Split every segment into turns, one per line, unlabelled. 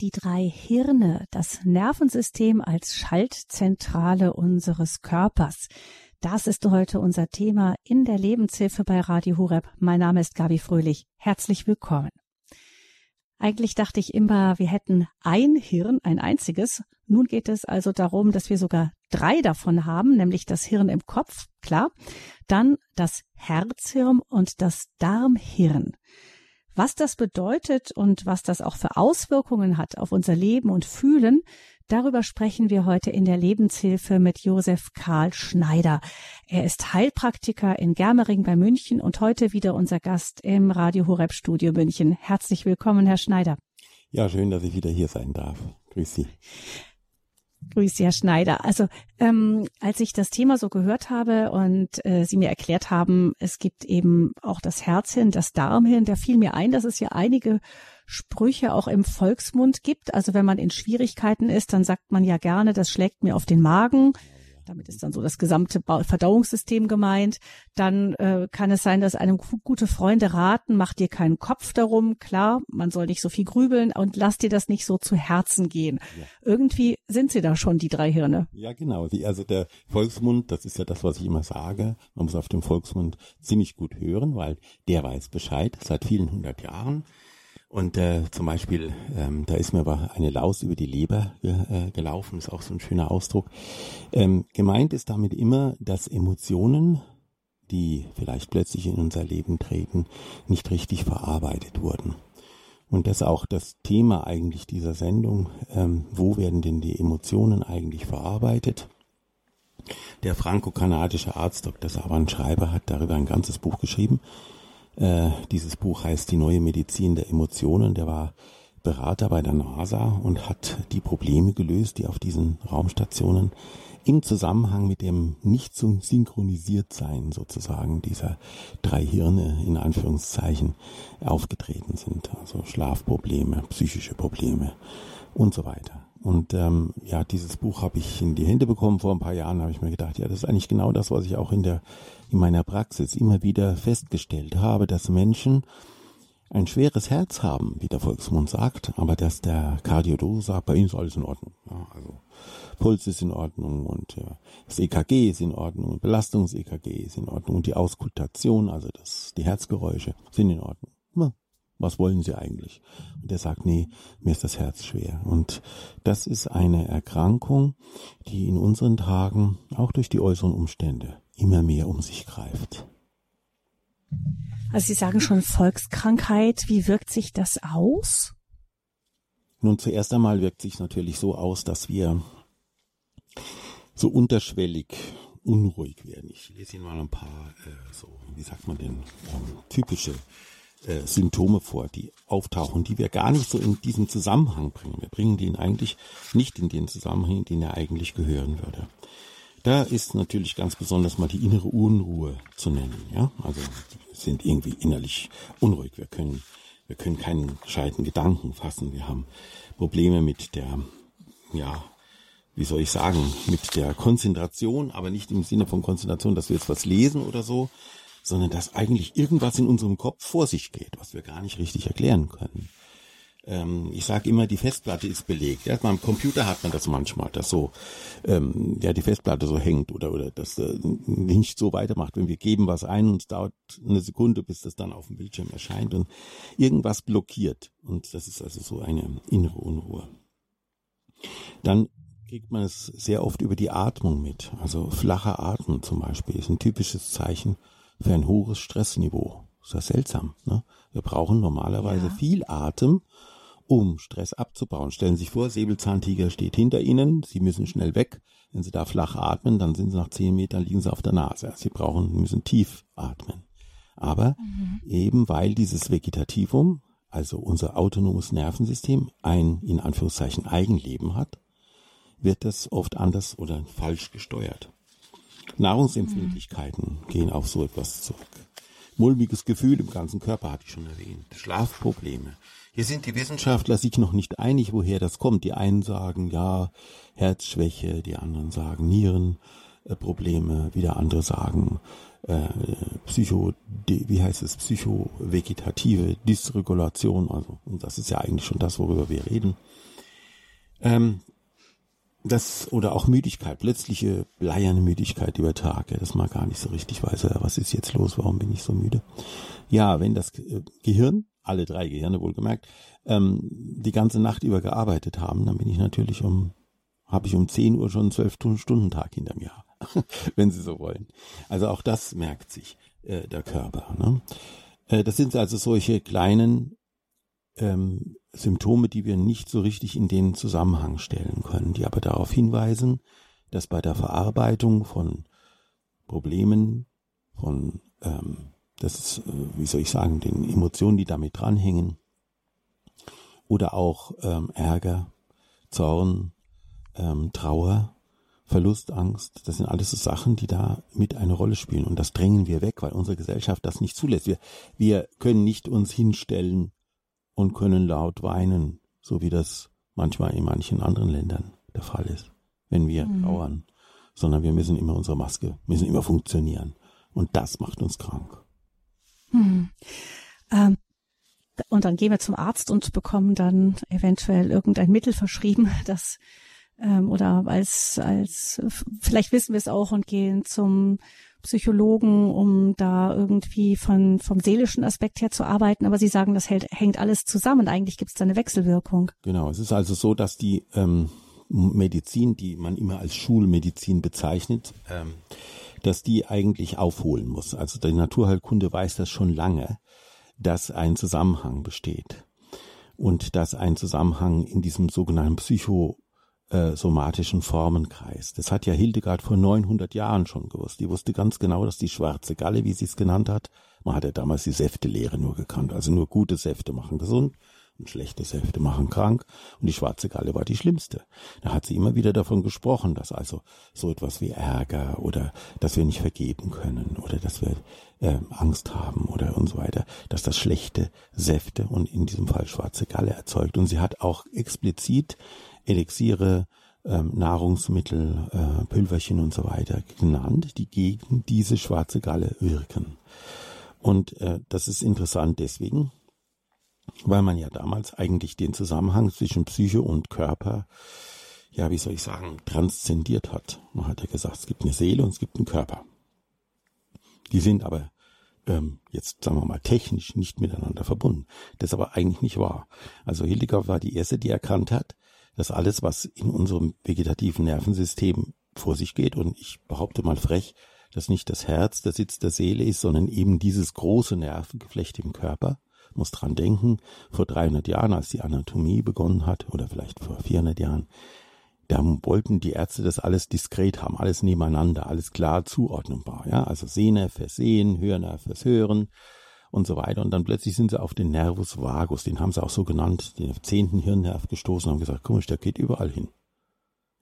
die drei Hirne, das Nervensystem als Schaltzentrale unseres Körpers. Das ist heute unser Thema in der Lebenshilfe bei Radio Hureb. Mein Name ist Gabi Fröhlich. Herzlich willkommen. Eigentlich dachte ich immer, wir hätten ein Hirn, ein einziges. Nun geht es also darum, dass wir sogar drei davon haben, nämlich das Hirn im Kopf, klar, dann das Herzhirn und das Darmhirn. Was das bedeutet und was das auch für Auswirkungen hat auf unser Leben und Fühlen, darüber sprechen wir heute in der Lebenshilfe mit Josef Karl Schneider. Er ist Heilpraktiker in Germering bei München und heute wieder unser Gast im Radio Horeb Studio München. Herzlich willkommen, Herr Schneider.
Ja, schön, dass ich wieder hier sein darf. Grüß Sie.
Grüß Herr Schneider. Also ähm, als ich das Thema so gehört habe und äh, Sie mir erklärt haben, es gibt eben auch das Herzhirn, das Darmhirn, da fiel mir ein, dass es ja einige Sprüche auch im Volksmund gibt. Also wenn man in Schwierigkeiten ist, dann sagt man ja gerne, das schlägt mir auf den Magen. Damit ist dann so das gesamte Verdauungssystem gemeint. Dann äh, kann es sein, dass einem gute Freunde raten, mach dir keinen Kopf darum. Klar, man soll nicht so viel grübeln und lass dir das nicht so zu Herzen gehen. Ja. Irgendwie sind sie da schon, die drei Hirne.
Ja, genau. also der Volksmund, das ist ja das, was ich immer sage. Man muss auf dem Volksmund ziemlich gut hören, weil der weiß Bescheid seit vielen hundert Jahren. Und äh, zum Beispiel, ähm, da ist mir aber eine Laus über die Leber äh, gelaufen, ist auch so ein schöner Ausdruck. Ähm, gemeint ist damit immer, dass Emotionen, die vielleicht plötzlich in unser Leben treten, nicht richtig verarbeitet wurden. Und das ist auch das Thema eigentlich dieser Sendung. Ähm, wo werden denn die Emotionen eigentlich verarbeitet? Der franco-kanadische Arzt Dr. Saban Schreiber hat darüber ein ganzes Buch geschrieben. Äh, dieses Buch heißt Die neue Medizin der Emotionen. Der war Berater bei der NASA und hat die Probleme gelöst, die auf diesen Raumstationen im Zusammenhang mit dem nicht so synchronisiert sein sozusagen dieser drei Hirne in Anführungszeichen aufgetreten sind. Also Schlafprobleme, psychische Probleme und so weiter. Und ähm, ja, dieses Buch habe ich in die Hände bekommen vor ein paar Jahren, habe ich mir gedacht, ja, das ist eigentlich genau das, was ich auch in der in meiner Praxis immer wieder festgestellt habe, dass Menschen ein schweres Herz haben, wie der Volksmund sagt, aber dass der Kardiologe sagt, bei ihnen ist alles in Ordnung. Ja, also Puls ist in Ordnung und äh, das EKG ist in Ordnung, Belastungs-EKG ist in Ordnung und die Auskultation, also das, die Herzgeräusche sind in Ordnung. Ja, was wollen Sie eigentlich? Und er sagt, nee, mir ist das Herz schwer. Und das ist eine Erkrankung, die in unseren Tagen auch durch die äußeren Umstände immer mehr um sich greift.
Also Sie sagen schon Volkskrankheit. Wie wirkt sich das aus?
Nun, zuerst einmal wirkt sich natürlich so aus, dass wir so unterschwellig unruhig werden. Ich lese Ihnen mal ein paar, äh, so, wie sagt man denn, ähm, typische äh, Symptome vor, die auftauchen, die wir gar nicht so in diesen Zusammenhang bringen. Wir bringen den eigentlich nicht in den Zusammenhang, in den er eigentlich gehören würde. Da ist natürlich ganz besonders mal die innere Unruhe zu nennen. Ja, also wir sind irgendwie innerlich unruhig. Wir können, wir können keinen gescheiten Gedanken fassen. Wir haben Probleme mit der, ja, wie soll ich sagen, mit der Konzentration, aber nicht im Sinne von Konzentration, dass wir jetzt was lesen oder so, sondern dass eigentlich irgendwas in unserem Kopf vor sich geht, was wir gar nicht richtig erklären können. Ähm, ich sage immer, die Festplatte ist belegt. Ja, beim Computer hat man das manchmal, dass so ähm, ja die Festplatte so hängt oder oder das äh, nicht so weitermacht. Wenn wir geben was ein und es dauert eine Sekunde, bis das dann auf dem Bildschirm erscheint und irgendwas blockiert. Und das ist also so eine innere Unruhe. Dann kriegt man es sehr oft über die Atmung mit. Also flacher Atmen zum Beispiel ist ein typisches Zeichen für ein hohes Stressniveau. ist ja seltsam. Ne? Wir brauchen normalerweise ja. viel Atem, um Stress abzubauen. Stellen Sie sich vor, Säbelzahntiger steht hinter Ihnen, Sie müssen schnell weg. Wenn Sie da flach atmen, dann sind Sie nach zehn Metern liegen Sie auf der Nase. Sie brauchen, müssen tief atmen. Aber mhm. eben weil dieses Vegetativum, also unser autonomes Nervensystem, ein in Anführungszeichen Eigenleben hat, wird das oft anders oder falsch gesteuert. Nahrungsempfindlichkeiten mhm. gehen auf so etwas zurück. Mulmiges Gefühl im ganzen Körper hatte ich schon erwähnt. Schlafprobleme. Hier sind die Wissenschaftler sich noch nicht einig, woher das kommt. Die einen sagen, ja, Herzschwäche, die anderen sagen Nierenprobleme, wieder andere sagen äh, Psycho, wie heißt es, psychovegetative Dysregulation. Also, und das ist ja eigentlich schon das, worüber wir reden. Ähm, das oder auch Müdigkeit, plötzliche bleierne Müdigkeit über Tage, dass man gar nicht so richtig weiß, äh, was ist jetzt los, warum bin ich so müde. Ja, wenn das äh, Gehirn, alle drei Gehirne wohlgemerkt, ähm, die ganze Nacht über gearbeitet haben, dann bin ich natürlich um, habe ich um 10 Uhr schon einen 12 Stunden Tag hinter mir, wenn Sie so wollen. Also auch das merkt sich äh, der Körper. Ne? Äh, das sind also solche kleinen ähm, Symptome, die wir nicht so richtig in den Zusammenhang stellen können, die aber darauf hinweisen, dass bei der Verarbeitung von Problemen, von, ähm, das ist, äh, wie soll ich sagen, den Emotionen, die damit dranhängen, oder auch ähm, Ärger, Zorn, ähm, Trauer, Verlustangst, das sind alles so Sachen, die da mit eine Rolle spielen. Und das drängen wir weg, weil unsere Gesellschaft das nicht zulässt. Wir, wir können nicht uns hinstellen und können laut weinen, so wie das manchmal in manchen anderen Ländern der Fall ist, wenn wir mhm. trauern, sondern wir müssen immer unsere Maske, müssen immer funktionieren. Und das macht uns krank.
Mhm. Ähm, und dann gehen wir zum Arzt und bekommen dann eventuell irgendein Mittel verschrieben, das ähm, oder als als vielleicht wissen wir es auch und gehen zum Psychologen, um da irgendwie von, vom seelischen Aspekt her zu arbeiten. Aber Sie sagen, das hält, hängt alles zusammen. Eigentlich gibt es da eine Wechselwirkung.
Genau, es ist also so, dass die ähm, Medizin, die man immer als Schulmedizin bezeichnet, ähm, dass die eigentlich aufholen muss. Also die Naturheilkunde weiß das schon lange, dass ein Zusammenhang besteht und dass ein Zusammenhang in diesem sogenannten Psycho somatischen Formenkreis. Das hat ja Hildegard vor 900 Jahren schon gewusst. Die wusste ganz genau, dass die schwarze Galle, wie sie es genannt hat, man hat ja damals die Säftelehre nur gekannt, also nur gute Säfte machen gesund und schlechte Säfte machen krank und die schwarze Galle war die schlimmste. Da hat sie immer wieder davon gesprochen, dass also so etwas wie Ärger oder dass wir nicht vergeben können oder dass wir äh, Angst haben oder und so weiter, dass das schlechte Säfte und in diesem Fall schwarze Galle erzeugt. Und sie hat auch explizit Elixiere, ähm, Nahrungsmittel, äh, Pülverchen und so weiter genannt, die gegen diese schwarze Galle wirken. Und äh, das ist interessant deswegen, weil man ja damals eigentlich den Zusammenhang zwischen Psyche und Körper, ja, wie soll ich sagen, transzendiert hat. Man hat ja gesagt, es gibt eine Seele und es gibt einen Körper. Die sind aber ähm, jetzt sagen wir mal technisch nicht miteinander verbunden. Das ist aber eigentlich nicht wahr. Also Hildegard war die erste, die erkannt hat, dass alles, was in unserem vegetativen Nervensystem vor sich geht, und ich behaupte mal frech, dass nicht das Herz der Sitz der Seele ist, sondern eben dieses große Nervengeflecht im Körper, muss dran denken, vor 300 Jahren, als die Anatomie begonnen hat, oder vielleicht vor 400 Jahren, da wollten die Ärzte das alles diskret haben, alles nebeneinander, alles klar zuordnenbar, ja, also Sehner fürs Sehen, Hörner fürs Hören, und so weiter. Und dann plötzlich sind sie auf den Nervus vagus, den haben sie auch so genannt, den zehnten Hirnnerv gestoßen und haben gesagt, komisch, der geht überall hin.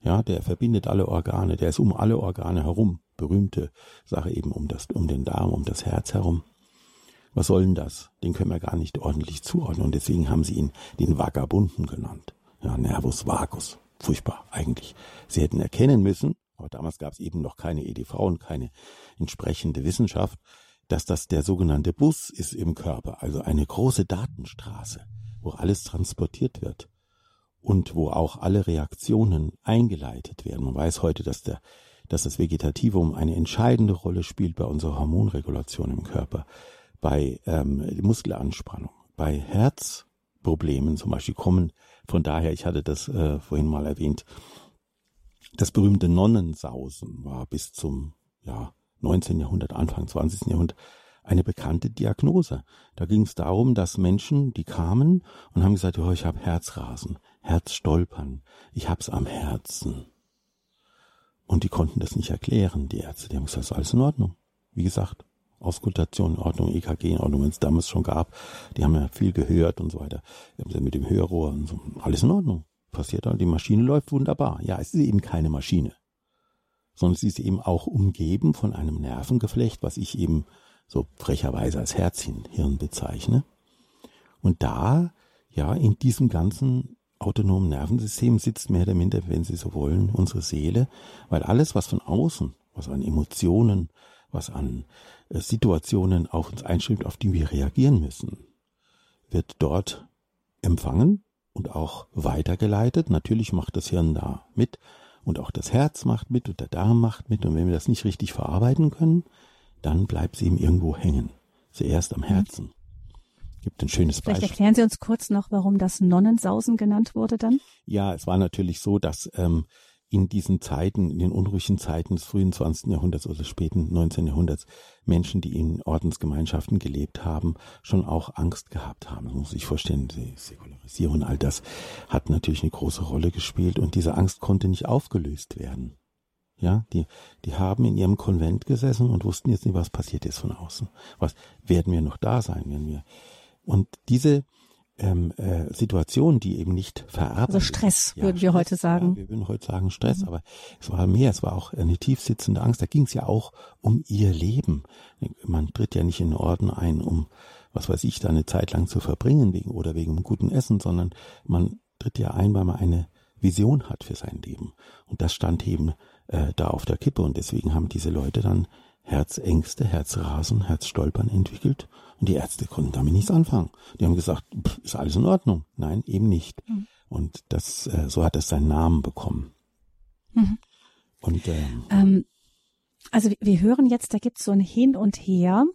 Ja, der verbindet alle Organe, der ist um alle Organe herum. Berühmte Sache eben um das, um den Darm, um das Herz herum. Was soll denn das? Den können wir gar nicht ordentlich zuordnen und deswegen haben sie ihn den Vagabunden genannt. Ja, Nervus vagus. Furchtbar, eigentlich. Sie hätten erkennen müssen, aber damals gab es eben noch keine EDV und keine entsprechende Wissenschaft, dass das der sogenannte Bus ist im Körper, also eine große Datenstraße, wo alles transportiert wird und wo auch alle Reaktionen eingeleitet werden. Man weiß heute, dass der dass das Vegetativum eine entscheidende Rolle spielt bei unserer Hormonregulation im Körper, bei ähm, Muskelanspannung, bei Herzproblemen zum Beispiel kommen von daher, ich hatte das äh, vorhin mal erwähnt, das berühmte Nonnensausen war bis zum ja 19. Jahrhundert, Anfang 20. Jahrhundert, eine bekannte Diagnose. Da ging es darum, dass Menschen, die kamen und haben gesagt, oh, ich habe Herzrasen, Herzstolpern, ich hab's am Herzen. Und die konnten das nicht erklären, die Ärzte. Die haben gesagt, ist alles in Ordnung. Wie gesagt, Auskultation in Ordnung, EKG in Ordnung, wenn es damals schon gab. Die haben ja viel gehört und so weiter. Haben mit dem Hörrohr und so. Alles in Ordnung. Passiert da, die Maschine läuft wunderbar. Ja, es ist eben keine Maschine sondern sie ist eben auch umgeben von einem Nervengeflecht, was ich eben so frecherweise als Herzhirn bezeichne. Und da, ja, in diesem ganzen autonomen Nervensystem sitzt mehr oder minder, wenn Sie so wollen, unsere Seele, weil alles, was von außen, was an Emotionen, was an äh, Situationen auf uns einschreibt, auf die wir reagieren müssen, wird dort empfangen und auch weitergeleitet. Natürlich macht das Hirn da mit und auch das Herz macht mit und der Darm macht mit. Und wenn wir das nicht richtig verarbeiten können, dann bleibt sie ihm irgendwo hängen. Zuerst am. Herzen. Gibt ein schönes
Vielleicht Beispiel. erklären Sie uns kurz noch, warum das Nonnensausen genannt wurde dann?
Ja, es war natürlich so, dass ähm, in diesen Zeiten, in den unruhigen Zeiten des frühen 20. Jahrhunderts oder späten 19. Jahrhunderts Menschen, die in Ordensgemeinschaften gelebt haben, schon auch Angst gehabt haben. Das muss sich vorstellen, die Säkularisierung, all das hat natürlich eine große Rolle gespielt und diese Angst konnte nicht aufgelöst werden. Ja, die, die haben in ihrem Konvent gesessen und wussten jetzt nicht, was passiert jetzt von außen. Was werden wir noch da sein, wenn wir, und diese, ähm, äh, Situation, die eben nicht verarbeitet.
Also Stress, ja, würden wir heute sagen.
Ja, wir würden heute sagen Stress, mhm. aber es war mehr, es war auch eine tiefsitzende Angst. Da ging es ja auch um ihr Leben. Man tritt ja nicht in den Orden ein, um, was weiß ich, da eine Zeit lang zu verbringen wegen oder wegen einem guten Essen, sondern man tritt ja ein, weil man eine Vision hat für sein Leben. Und das stand eben äh, da auf der Kippe und deswegen haben diese Leute dann Herzängste, Herzrasen, Herzstolpern entwickelt und die Ärzte konnten damit nichts anfangen. Die haben gesagt, pff, ist alles in Ordnung. Nein, eben nicht. Mhm. Und das, äh, so hat es seinen Namen bekommen.
Mhm. Und ähm, ähm, also wir hören jetzt, da gibt es so ein Hin und Her.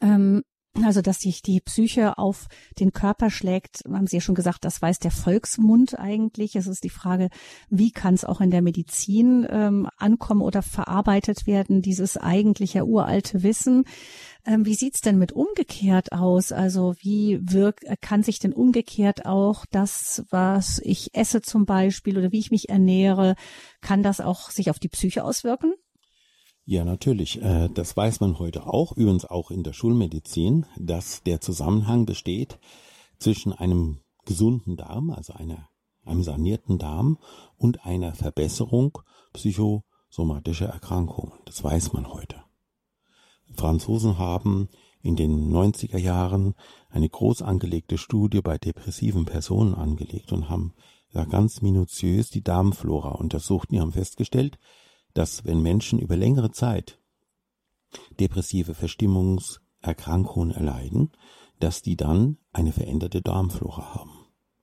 Ähm, also, dass sich die Psyche auf den Körper schlägt, haben Sie ja schon gesagt, das weiß der Volksmund eigentlich. Es ist die Frage, wie kann es auch in der Medizin ähm, ankommen oder verarbeitet werden, dieses eigentliche uralte Wissen. Ähm, wie sieht's denn mit umgekehrt aus? Also wie wirkt, kann sich denn umgekehrt auch das, was ich esse zum Beispiel oder wie ich mich ernähre, kann das auch sich auf die Psyche auswirken?
Ja, natürlich. Äh, das weiß man heute auch, übrigens auch in der Schulmedizin, dass der Zusammenhang besteht zwischen einem gesunden Darm, also einer, einem sanierten Darm und einer Verbesserung psychosomatischer Erkrankungen. Das weiß man heute. Franzosen haben in den 90er Jahren eine groß angelegte Studie bei depressiven Personen angelegt und haben da ganz minutiös die Darmflora untersucht. Die haben festgestellt, dass wenn Menschen über längere Zeit depressive Verstimmungserkrankungen erleiden, dass die dann eine veränderte Darmflora haben.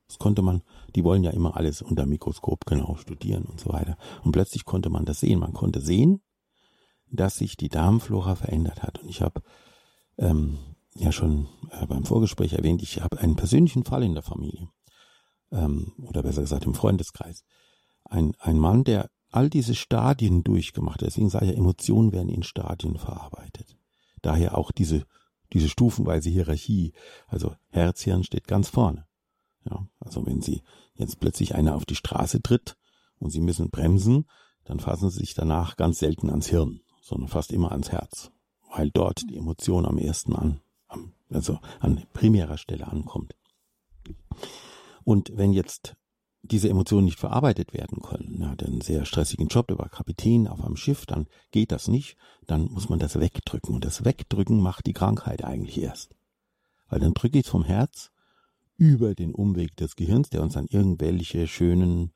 Das konnte man, die wollen ja immer alles unter Mikroskop genau studieren und so weiter. Und plötzlich konnte man das sehen. Man konnte sehen, dass sich die Darmflora verändert hat. Und ich habe ähm, ja schon äh, beim Vorgespräch erwähnt, ich habe einen persönlichen Fall in der Familie. Ähm, oder besser gesagt im Freundeskreis. Ein, ein Mann, der all diese Stadien durchgemacht. Deswegen sage ich, Emotionen werden in Stadien verarbeitet. Daher auch diese, diese stufenweise Hierarchie. Also Herzhirn steht ganz vorne. Ja, also wenn Sie jetzt plötzlich einer auf die Straße tritt und Sie müssen bremsen, dann fassen Sie sich danach ganz selten ans Hirn, sondern fast immer ans Herz, weil dort die Emotion am ersten an, also an primärer Stelle ankommt. Und wenn jetzt diese Emotionen nicht verarbeitet werden können, er hat einen sehr stressigen Job, der war Kapitän auf einem Schiff, dann geht das nicht, dann muss man das wegdrücken. Und das Wegdrücken macht die Krankheit eigentlich erst. Weil dann drücke ich es vom Herz über den Umweg des Gehirns, der uns dann irgendwelche schönen,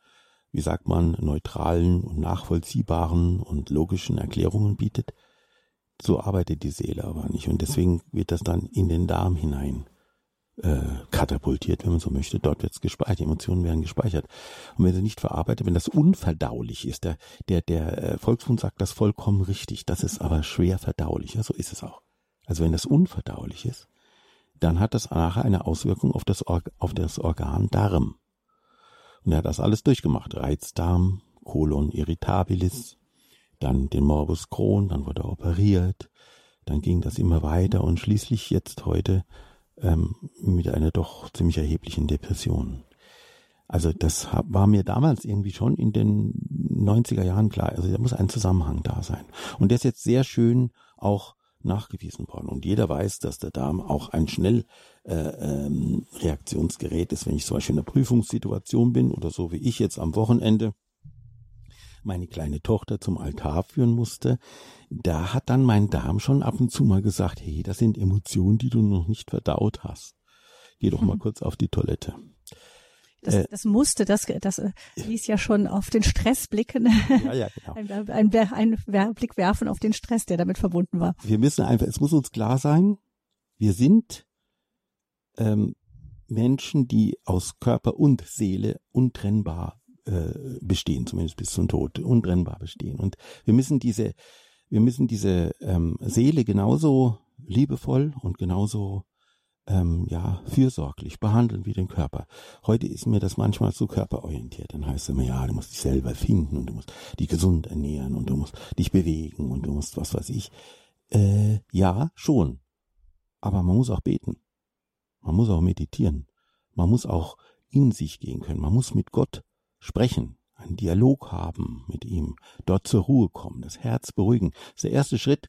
wie sagt man, neutralen und nachvollziehbaren und logischen Erklärungen bietet. So arbeitet die Seele aber nicht. Und deswegen wird das dann in den Darm hinein äh, katapultiert, wenn man so möchte. Dort wird es gespeichert, Emotionen werden gespeichert. Und wenn sie nicht verarbeitet, wenn das unverdaulich ist, der, der, der äh, Volksmund sagt das vollkommen richtig, das ist aber schwer verdaulich, ja, so ist es auch. Also wenn das unverdaulich ist, dann hat das nachher eine Auswirkung auf das, Or auf das Organ Darm. Und er hat das alles durchgemacht. Reizdarm, Colon irritabilis, dann den Morbus Crohn, dann wurde er operiert, dann ging das immer weiter und schließlich jetzt heute ähm, mit einer doch ziemlich erheblichen Depression. Also das war mir damals irgendwie schon in den 90er Jahren klar. Also da muss ein Zusammenhang da sein. Und der ist jetzt sehr schön auch nachgewiesen worden. Und jeder weiß, dass der Darm auch ein schnell äh, ähm, ist, wenn ich zum Beispiel in einer Prüfungssituation bin oder so wie ich jetzt am Wochenende meine kleine Tochter zum Altar führen musste, da hat dann mein Darm schon ab und zu mal gesagt, hey, das sind Emotionen, die du noch nicht verdaut hast. Geh doch mal mhm. kurz auf die Toilette.
Das, äh, das musste, das, das äh, ließ ja schon auf den Stress blicken. Ja, ja, genau. ein, ein, ein, ein Blick werfen auf den Stress, der damit verbunden war.
Wir müssen einfach, es muss uns klar sein, wir sind ähm, Menschen, die aus Körper und Seele untrennbar äh, bestehen, zumindest bis zum Tod, untrennbar bestehen. Und wir müssen diese, wir müssen diese ähm, Seele genauso liebevoll und genauso ähm, ja fürsorglich behandeln wie den Körper. Heute ist mir das manchmal zu körperorientiert. Dann heißt es immer, ja, du musst dich selber finden und du musst dich gesund ernähren und du musst dich bewegen und du musst was weiß ich. Äh, ja, schon. Aber man muss auch beten. Man muss auch meditieren. Man muss auch in sich gehen können. Man muss mit Gott sprechen, einen Dialog haben mit ihm, dort zur Ruhe kommen, das Herz beruhigen. Das ist der erste Schritt,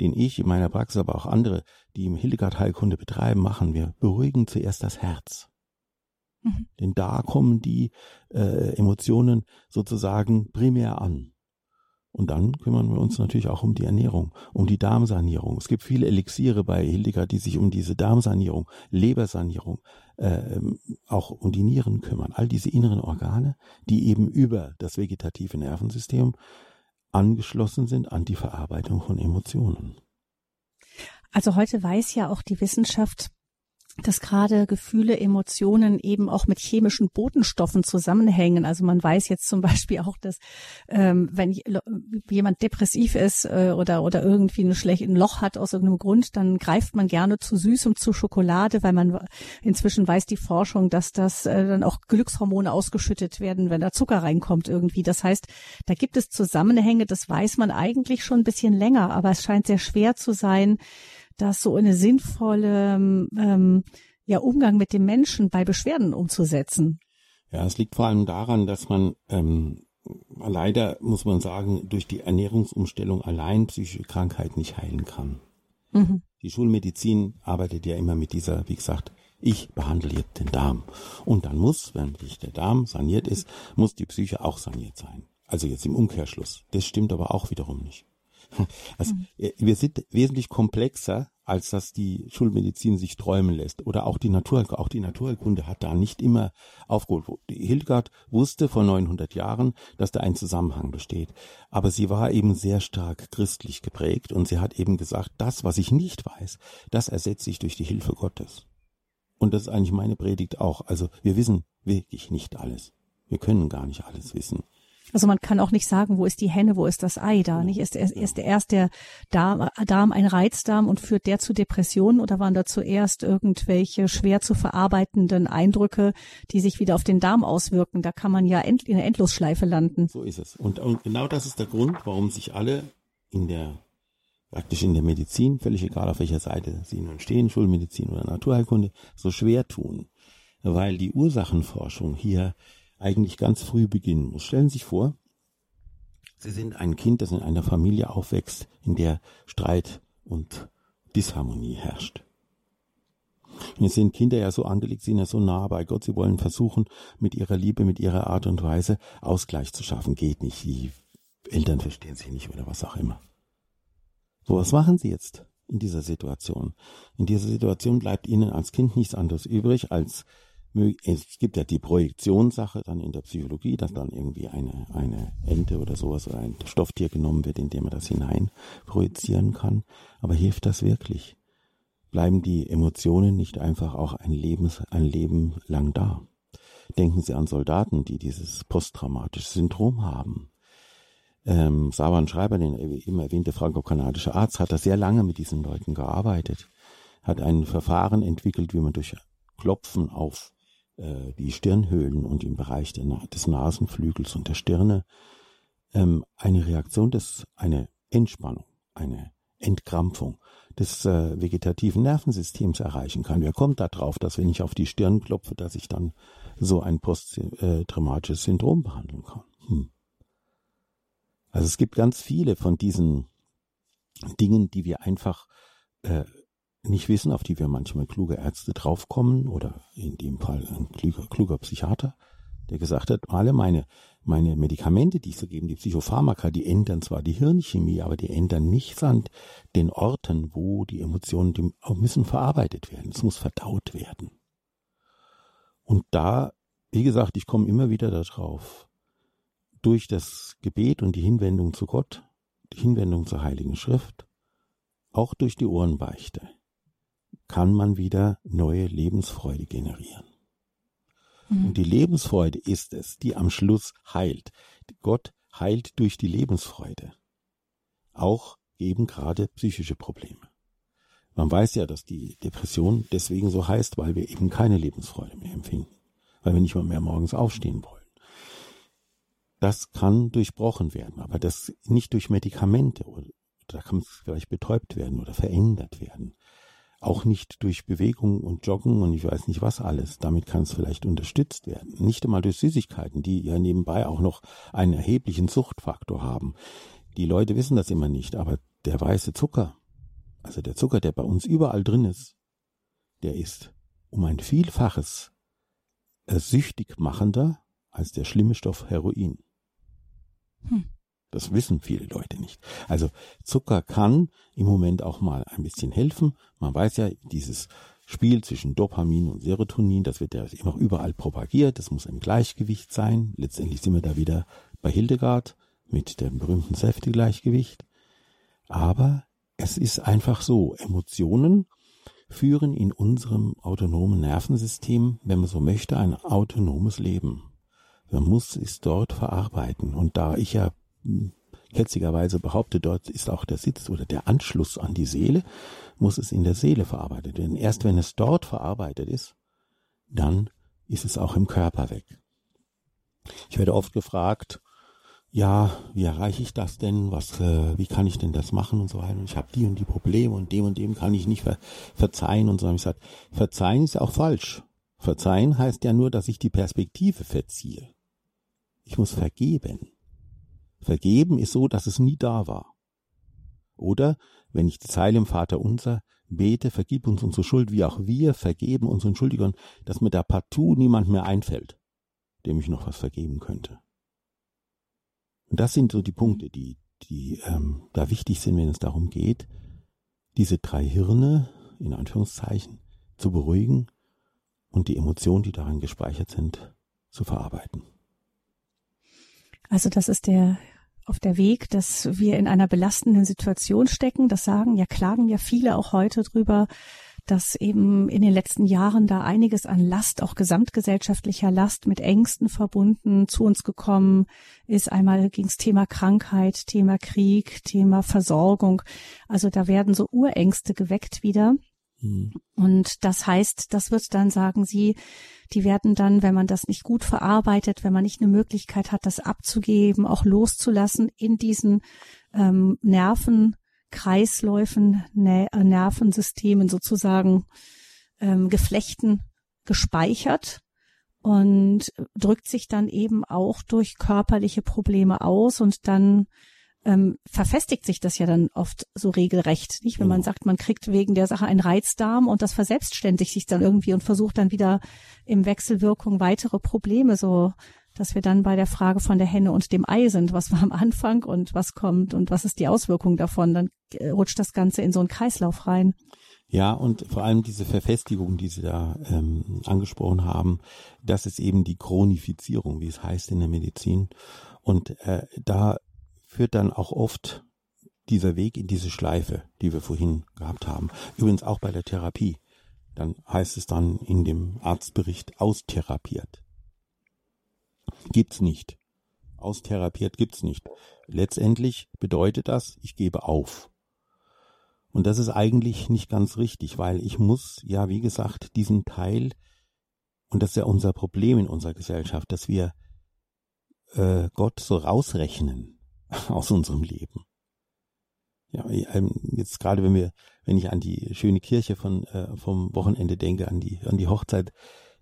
den ich in meiner Praxis, aber auch andere, die im Hildegard Heilkunde betreiben, machen. Wir beruhigen zuerst das Herz. Mhm. Denn da kommen die äh, Emotionen sozusagen primär an. Und dann kümmern wir uns natürlich auch um die Ernährung, um die Darmsanierung. Es gibt viele Elixiere bei Hildegard, die sich um diese Darmsanierung, Lebersanierung, äh, auch um die Nieren kümmern. All diese inneren Organe, die eben über das vegetative Nervensystem angeschlossen sind an die Verarbeitung von Emotionen.
Also heute weiß ja auch die Wissenschaft, dass gerade Gefühle, Emotionen eben auch mit chemischen Botenstoffen zusammenhängen. Also man weiß jetzt zum Beispiel auch, dass ähm, wenn jemand depressiv ist äh, oder oder irgendwie ein schlechtes Loch hat aus irgendeinem Grund, dann greift man gerne zu Süßem, zu Schokolade, weil man inzwischen weiß die Forschung, dass das äh, dann auch Glückshormone ausgeschüttet werden, wenn da Zucker reinkommt irgendwie. Das heißt, da gibt es Zusammenhänge, das weiß man eigentlich schon ein bisschen länger, aber es scheint sehr schwer zu sein, das so eine sinnvolle ähm, ja, Umgang mit dem Menschen bei Beschwerden umzusetzen.
Ja, es liegt vor allem daran, dass man ähm, leider, muss man sagen, durch die Ernährungsumstellung allein psychische Krankheiten nicht heilen kann. Mhm. Die Schulmedizin arbeitet ja immer mit dieser, wie gesagt, ich behandle jetzt den Darm. Und dann muss, wenn der Darm saniert ist, muss die Psyche auch saniert sein. Also jetzt im Umkehrschluss. Das stimmt aber auch wiederum nicht. Also mhm. wir sind wesentlich komplexer, als dass die Schulmedizin sich träumen lässt. Oder auch die Natur, auch die Naturheilkunde hat da nicht immer aufgeholt. Hildegard wusste vor 900 Jahren, dass da ein Zusammenhang besteht. Aber sie war eben sehr stark christlich geprägt und sie hat eben gesagt, das, was ich nicht weiß, das ersetze ich durch die Hilfe Gottes. Und das ist eigentlich meine Predigt auch. Also wir wissen wirklich nicht alles. Wir können gar nicht alles wissen.
Also man kann auch nicht sagen, wo ist die Henne, wo ist das Ei da, nicht? Ist, ist, ist erst der Darm, Darm ein Reizdarm und führt der zu Depressionen oder waren da zuerst irgendwelche schwer zu verarbeitenden Eindrücke, die sich wieder auf den Darm auswirken? Da kann man ja in der Endlosschleife landen.
So ist es. Und, und genau das ist der Grund, warum sich alle in der praktisch in der Medizin, völlig egal auf welcher Seite sie nun stehen, Schulmedizin oder Naturheilkunde, so schwer tun, weil die Ursachenforschung hier eigentlich ganz früh beginnen muss. Stellen Sie sich vor, Sie sind ein Kind, das in einer Familie aufwächst, in der Streit und Disharmonie herrscht. Jetzt sind Kinder ja so angelegt, sind ja so nah bei Gott, sie wollen versuchen, mit ihrer Liebe, mit ihrer Art und Weise Ausgleich zu schaffen. Geht nicht, die Eltern verstehen sie nicht oder was auch immer. So, was machen sie jetzt in dieser Situation? In dieser Situation bleibt ihnen als Kind nichts anderes übrig, als es gibt ja die Projektionssache dann in der Psychologie, dass dann irgendwie eine, eine Ente oder sowas oder ein Stofftier genommen wird, in dem man das hinein projizieren kann. Aber hilft das wirklich? Bleiben die Emotionen nicht einfach auch ein, Lebens, ein Leben lang da? Denken Sie an Soldaten, die dieses posttraumatische Syndrom haben. Ähm, Saban Schreiber, den eben erwähnte franco-kanadische Arzt, hat da sehr lange mit diesen Leuten gearbeitet, hat ein Verfahren entwickelt, wie man durch Klopfen auf äh, die Stirnhöhlen und im Bereich der, des Nasenflügels und der Stirne ähm, eine Reaktion des, eine Entspannung, eine Entkrampfung des äh, vegetativen Nervensystems erreichen kann. Wer kommt da drauf, dass wenn ich auf die Stirn klopfe, dass ich dann so ein posttraumatisches Syndrom behandeln kann? Hm. Also es gibt ganz viele von diesen Dingen, die wir einfach äh, nicht wissen, auf die wir manchmal kluge Ärzte draufkommen oder in dem Fall ein kluger, kluger Psychiater, der gesagt hat, alle meine, meine Medikamente, die ich so gebe, die Psychopharmaka, die ändern zwar die Hirnchemie, aber die ändern nichts an den Orten, wo die Emotionen die müssen verarbeitet werden. Es muss verdaut werden. Und da, wie gesagt, ich komme immer wieder darauf, durch das Gebet und die Hinwendung zu Gott, die Hinwendung zur Heiligen Schrift, auch durch die Ohrenbeichte, kann man wieder neue Lebensfreude generieren. Mhm. Und die Lebensfreude ist es, die am Schluss heilt. Gott heilt durch die Lebensfreude. Auch eben gerade psychische Probleme. Man weiß ja, dass die Depression deswegen so heißt, weil wir eben keine Lebensfreude mehr empfinden, weil wir nicht mal mehr morgens aufstehen wollen. Das kann durchbrochen werden, aber das nicht durch Medikamente oder da kann es vielleicht betäubt werden oder verändert werden. Auch nicht durch Bewegung und Joggen und ich weiß nicht was alles. Damit kann es vielleicht unterstützt werden. Nicht einmal durch Süßigkeiten, die ja nebenbei auch noch einen erheblichen Suchtfaktor haben. Die Leute wissen das immer nicht, aber der weiße Zucker, also der Zucker, der bei uns überall drin ist, der ist um ein Vielfaches süchtig machender als der schlimme Stoff Heroin. Hm. Das wissen viele Leute nicht. Also Zucker kann im Moment auch mal ein bisschen helfen. Man weiß ja, dieses Spiel zwischen Dopamin und Serotonin, das wird ja immer überall propagiert. Das muss im Gleichgewicht sein. Letztendlich sind wir da wieder bei Hildegard mit dem berühmten Säftegleichgewicht. Aber es ist einfach so, Emotionen führen in unserem autonomen Nervensystem, wenn man so möchte, ein autonomes Leben. Man muss es dort verarbeiten. Und da ich ja ketzigerweise behaupte, dort ist auch der Sitz oder der Anschluss an die Seele, muss es in der Seele verarbeitet werden. Erst wenn es dort verarbeitet ist, dann ist es auch im Körper weg. Ich werde oft gefragt, ja, wie erreiche ich das denn? Was, äh, wie kann ich denn das machen und so weiter? Und ich habe die und die Probleme und dem und dem kann ich nicht ver verzeihen und so. habe ich gesagt, verzeihen ist auch falsch. Verzeihen heißt ja nur, dass ich die Perspektive verziehe. Ich muss vergeben. Vergeben ist so, dass es nie da war. Oder, wenn ich die Zeile im Vater unser bete, vergib uns unsere Schuld, wie auch wir vergeben unseren Schuldigern, dass mir da partout niemand mehr einfällt, dem ich noch was vergeben könnte. Und das sind so die Punkte, die, die ähm, da wichtig sind, wenn es darum geht, diese drei Hirne, in Anführungszeichen, zu beruhigen und die Emotionen, die daran gespeichert sind, zu verarbeiten.
Also das ist der auf der Weg, dass wir in einer belastenden Situation stecken. Das sagen ja, klagen ja viele auch heute drüber, dass eben in den letzten Jahren da einiges an Last, auch gesamtgesellschaftlicher Last mit Ängsten verbunden zu uns gekommen ist. Einmal ging es Thema Krankheit, Thema Krieg, Thema Versorgung. Also da werden so Urängste geweckt wieder. Mhm. Und das heißt, das wird dann, sagen Sie, die werden dann, wenn man das nicht gut verarbeitet, wenn man nicht eine Möglichkeit hat, das abzugeben, auch loszulassen, in diesen ähm, Nervenkreisläufen, Ner Nervensystemen sozusagen ähm, Geflechten gespeichert und drückt sich dann eben auch durch körperliche Probleme aus und dann ähm, verfestigt sich das ja dann oft so regelrecht, nicht? Wenn man genau. sagt, man kriegt wegen der Sache einen Reizdarm und das verselbstständigt sich dann irgendwie und versucht dann wieder im Wechselwirkung weitere Probleme, so dass wir dann bei der Frage von der Henne und dem Ei sind, was war am Anfang und was kommt und was ist die Auswirkung davon, dann äh, rutscht das Ganze in so einen Kreislauf rein.
Ja, und vor allem diese Verfestigung, die Sie da ähm, angesprochen haben, das ist eben die Chronifizierung, wie es heißt in der Medizin. Und äh, da führt dann auch oft dieser Weg in diese Schleife, die wir vorhin gehabt haben. Übrigens auch bei der Therapie. Dann heißt es dann in dem Arztbericht austherapiert. Gibt's nicht. Austherapiert gibt's nicht. Letztendlich bedeutet das, ich gebe auf. Und das ist eigentlich nicht ganz richtig, weil ich muss ja, wie gesagt, diesen Teil, und das ist ja unser Problem in unserer Gesellschaft, dass wir äh, Gott so rausrechnen aus unserem Leben. Ja, ähm, jetzt gerade wenn wir, wenn ich an die schöne Kirche von äh, vom Wochenende denke, an die an die Hochzeit,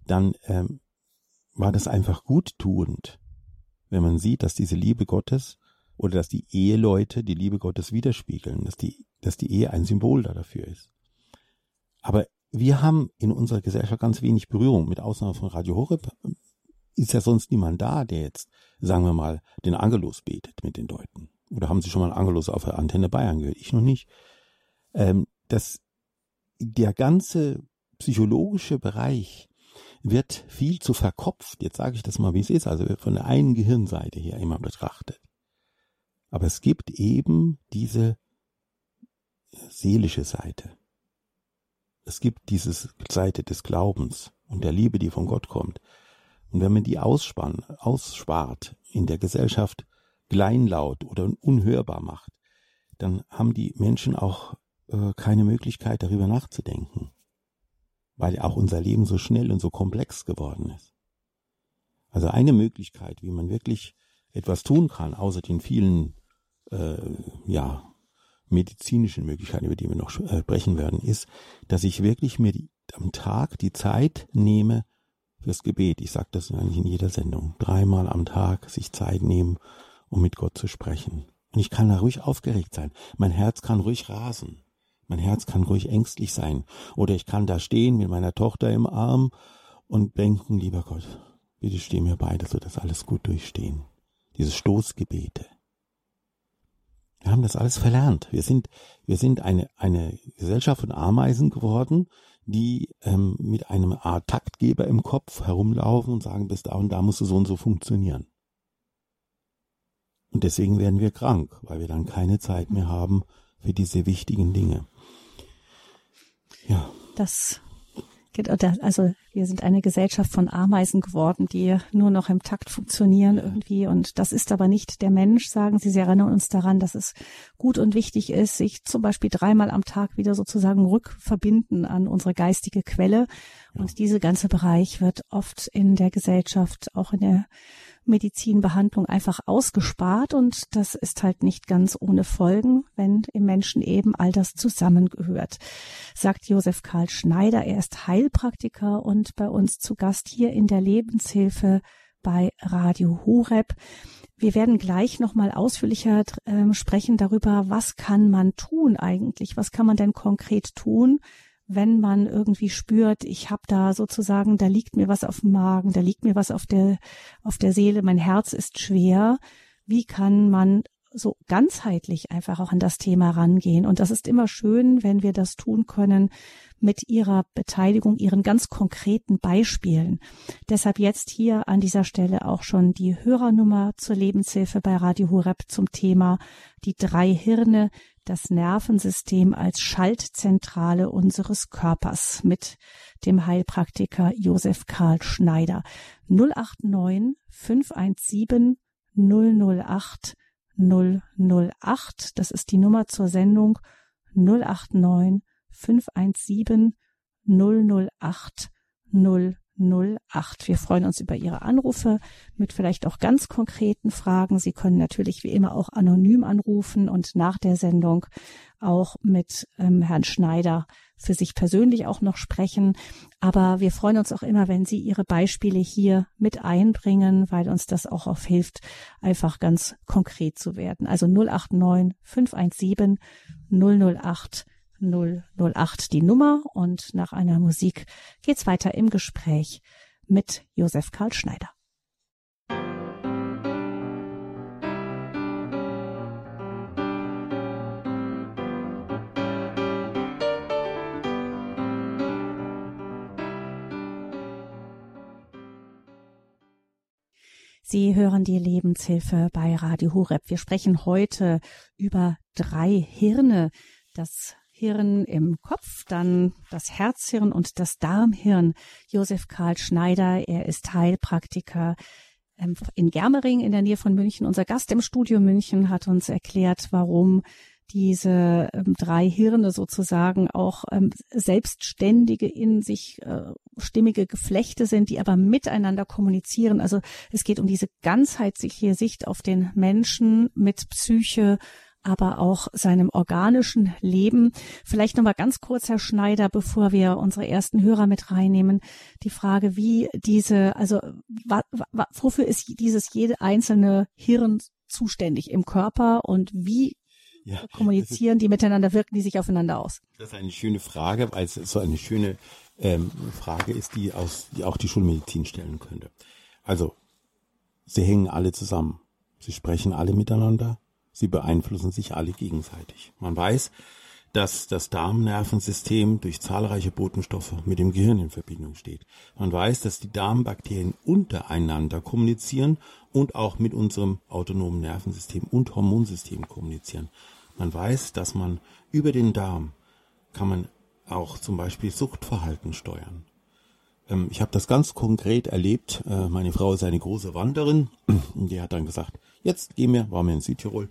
dann ähm, war das einfach guttuend, wenn man sieht, dass diese Liebe Gottes oder dass die Eheleute die Liebe Gottes widerspiegeln, dass die dass die Ehe ein Symbol dafür ist. Aber wir haben in unserer Gesellschaft ganz wenig Berührung, mit Ausnahme von Radio Horeb ist ja sonst niemand da, der jetzt, sagen wir mal, den Angelus betet mit den Leuten. Oder haben Sie schon mal Angelus auf der Antenne Bayern gehört? Ich noch nicht. Ähm, das, der ganze psychologische Bereich wird viel zu verkopft. Jetzt sage ich das mal, wie es ist, also von der einen Gehirnseite her immer betrachtet. Aber es gibt eben diese seelische Seite. es gibt diese Seite des Glaubens und der Liebe, die von Gott kommt. Und wenn man die ausspann, ausspart, in der Gesellschaft kleinlaut oder unhörbar macht, dann haben die Menschen auch äh, keine Möglichkeit, darüber nachzudenken, weil auch unser Leben so schnell und so komplex geworden ist. Also eine Möglichkeit, wie man wirklich etwas tun kann, außer den vielen äh, ja, medizinischen Möglichkeiten, über die wir noch äh, sprechen werden, ist, dass ich wirklich mir die, am Tag die Zeit nehme fürs Gebet. Ich sage das eigentlich in jeder Sendung. Dreimal am Tag sich Zeit nehmen, um mit Gott zu sprechen. Und ich kann da ruhig aufgeregt sein. Mein Herz kann ruhig rasen. Mein Herz kann ruhig ängstlich sein. Oder ich kann da stehen mit meiner Tochter im Arm und denken, lieber Gott, bitte steh mir bei, dass wir das alles gut durchstehen. Diese Stoßgebete. Wir haben das alles verlernt. Wir sind, wir sind eine, eine Gesellschaft von Ameisen geworden, die ähm, mit einem Art Taktgeber im Kopf herumlaufen und sagen, bis da und da muss es so und so funktionieren. Und deswegen werden wir krank, weil wir dann keine Zeit mehr haben für diese wichtigen Dinge.
Ja. Das also wir sind eine Gesellschaft von Ameisen geworden, die nur noch im Takt funktionieren irgendwie. Und das ist aber nicht der Mensch, sagen Sie. Sie erinnern uns daran, dass es gut und wichtig ist, sich zum Beispiel dreimal am Tag wieder sozusagen rückverbinden an unsere geistige Quelle. Und dieser ganze Bereich wird oft in der Gesellschaft, auch in der Medizinbehandlung einfach ausgespart und das ist halt nicht ganz ohne Folgen, wenn im Menschen eben all das zusammengehört, sagt Josef Karl Schneider. Er ist Heilpraktiker und bei uns zu Gast hier in der Lebenshilfe bei Radio Horeb. Wir werden gleich nochmal ausführlicher äh, sprechen darüber, was kann man tun eigentlich? Was kann man denn konkret tun, wenn man irgendwie spürt, ich habe da sozusagen, da liegt mir was auf dem Magen, da liegt mir was auf der auf der Seele, mein Herz ist schwer. Wie kann man so ganzheitlich einfach auch an das Thema rangehen? Und das ist immer schön, wenn wir das tun können mit ihrer Beteiligung, ihren ganz konkreten Beispielen. Deshalb jetzt hier an dieser Stelle auch schon die Hörernummer zur Lebenshilfe bei Radio Horeb zum Thema die drei Hirne, das Nervensystem als Schaltzentrale unseres Körpers mit dem Heilpraktiker Josef Karl Schneider. 089 517 008 008. Das ist die Nummer zur Sendung 089 517 008 008. 08. Wir freuen uns über Ihre Anrufe mit vielleicht auch ganz konkreten Fragen. Sie können natürlich wie immer auch anonym anrufen und nach der Sendung auch mit ähm, Herrn Schneider für sich persönlich auch noch sprechen. Aber wir freuen uns auch immer, wenn Sie Ihre Beispiele hier mit einbringen, weil uns das auch oft hilft, einfach ganz konkret zu werden. Also 089 517 008 008 die Nummer und nach einer Musik geht's weiter im Gespräch mit Josef Karl Schneider. Sie hören die Lebenshilfe bei Radio Horeb. Wir sprechen heute über drei Hirne. Das Hirn im Kopf, dann das Herzhirn und das Darmhirn. Josef Karl Schneider, er ist Heilpraktiker ähm, in Germering in der Nähe von München. Unser Gast im Studio München hat uns erklärt, warum diese ähm, drei Hirne sozusagen auch ähm, selbstständige in sich äh, stimmige Geflechte sind, die aber miteinander kommunizieren. Also es geht um diese ganzheitliche Sicht auf den Menschen mit Psyche, aber auch seinem organischen Leben. Vielleicht noch mal ganz kurz, Herr Schneider, bevor wir unsere ersten Hörer mit reinnehmen, die Frage, wie diese, also wofür ist dieses jede einzelne Hirn zuständig im Körper und wie ja, kommunizieren die miteinander, wirken die sich aufeinander aus?
Das ist eine schöne Frage, weil es so eine schöne ähm, Frage ist, die, aus, die auch die Schulmedizin stellen könnte. Also, sie hängen alle zusammen. Sie sprechen alle miteinander. Sie beeinflussen sich alle gegenseitig. Man weiß, dass das Darmnervensystem durch zahlreiche Botenstoffe mit dem Gehirn in Verbindung steht. Man weiß, dass die Darmbakterien untereinander kommunizieren und auch mit unserem autonomen Nervensystem und Hormonsystem kommunizieren. Man weiß, dass man über den Darm kann man auch zum Beispiel Suchtverhalten steuern. Ähm, ich habe das ganz konkret erlebt. Äh, meine Frau ist eine große Wanderin und die hat dann gesagt, jetzt gehen wir, waren wir in Südtirol,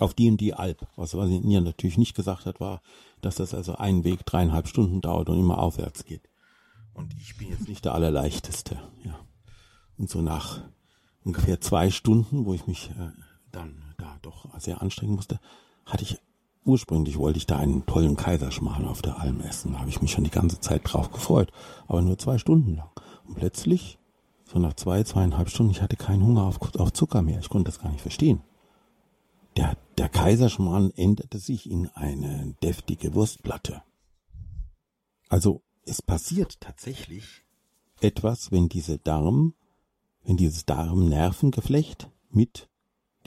auf die und die Alp. Was, mir natürlich nicht gesagt hat, war, dass das also einen Weg dreieinhalb Stunden dauert und immer aufwärts geht. Und ich bin jetzt nicht der allerleichteste, ja. Und so nach ungefähr zwei Stunden, wo ich mich äh, dann da doch sehr anstrengen musste, hatte ich ursprünglich wollte ich da einen tollen Kaiserschmarrn auf der Alm essen. Da habe ich mich schon die ganze Zeit drauf gefreut, aber nur zwei Stunden lang. Und plötzlich, so nach zwei, zweieinhalb Stunden, ich hatte keinen Hunger auf, auf Zucker mehr. Ich konnte das gar nicht verstehen. Der, der Kaiserschmarrn änderte sich in eine deftige Wurstplatte. Also es passiert tatsächlich etwas, wenn diese Darm, wenn dieses Darmnervengeflecht mit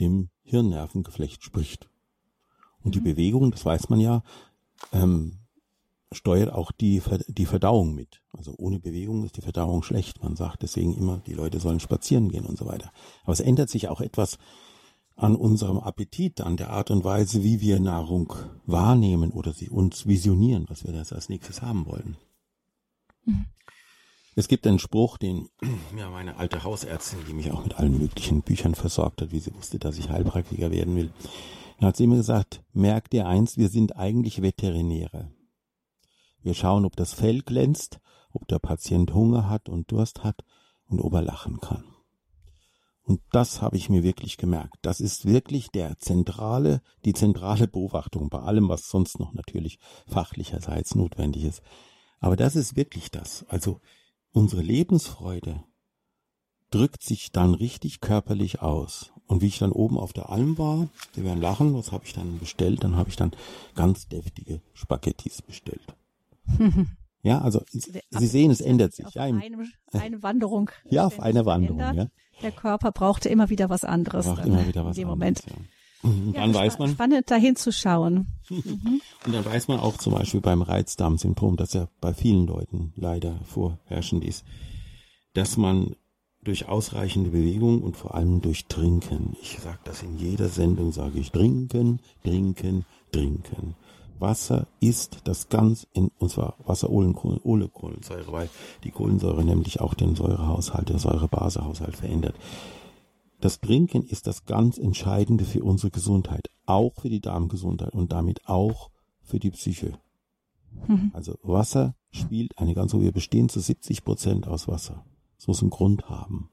dem Hirnnervengeflecht spricht. Und die mhm. Bewegung, das weiß man ja, ähm, steuert auch die, die Verdauung mit. Also ohne Bewegung ist die Verdauung schlecht. Man sagt deswegen immer, die Leute sollen spazieren gehen und so weiter. Aber es ändert sich auch etwas an unserem Appetit, an der Art und Weise, wie wir Nahrung wahrnehmen oder sie uns visionieren, was wir das als nächstes haben wollen. Mhm. Es gibt einen Spruch, den ja meine alte Hausärztin, die mich auch mit allen möglichen Büchern versorgt hat, wie sie wusste, dass ich Heilpraktiker werden will, hat sie mir gesagt, merk dir eins, wir sind eigentlich Veterinäre. Wir schauen, ob das Fell glänzt, ob der Patient Hunger hat und Durst hat und ob er lachen kann. Und das habe ich mir wirklich gemerkt. Das ist wirklich der zentrale, die zentrale Beobachtung bei allem, was sonst noch natürlich fachlicherseits notwendig ist. Aber das ist wirklich das. Also unsere Lebensfreude drückt sich dann richtig körperlich aus. Und wie ich dann oben auf der Alm war, die werden lachen, was habe ich dann bestellt? Dann habe ich dann ganz deftige Spaghettis bestellt. ja, also Sie sehen, es ändert sich. Ja,
einem, eine Wanderung.
Ja, auf eine Wanderung. Ja.
Der Körper brauchte immer wieder was anderes.
Braucht immer wieder was in dem anderes, Moment. Ja. Und
dann ja, weiß man. Spannend dahin zu schauen.
Mhm. Und dann weiß man auch zum Beispiel beim Reizdarmsyndrom, das ja bei vielen Leuten leider vorherrschend ist, dass man durch ausreichende Bewegung und vor allem durch Trinken. Ich sage das in jeder Sendung, sage ich trinken, trinken, trinken. Wasser ist das ganz in, und zwar Wasser ohne, ohne Kohlensäure, weil die Kohlensäure nämlich auch den Säurehaushalt, den Säurebasehaushalt verändert. Das Trinken ist das ganz Entscheidende für unsere Gesundheit, auch für die Darmgesundheit und damit auch für die Psyche. Mhm. Also Wasser spielt eine ganz, wir bestehen zu 70 Prozent aus Wasser. Es muss einen Grund haben.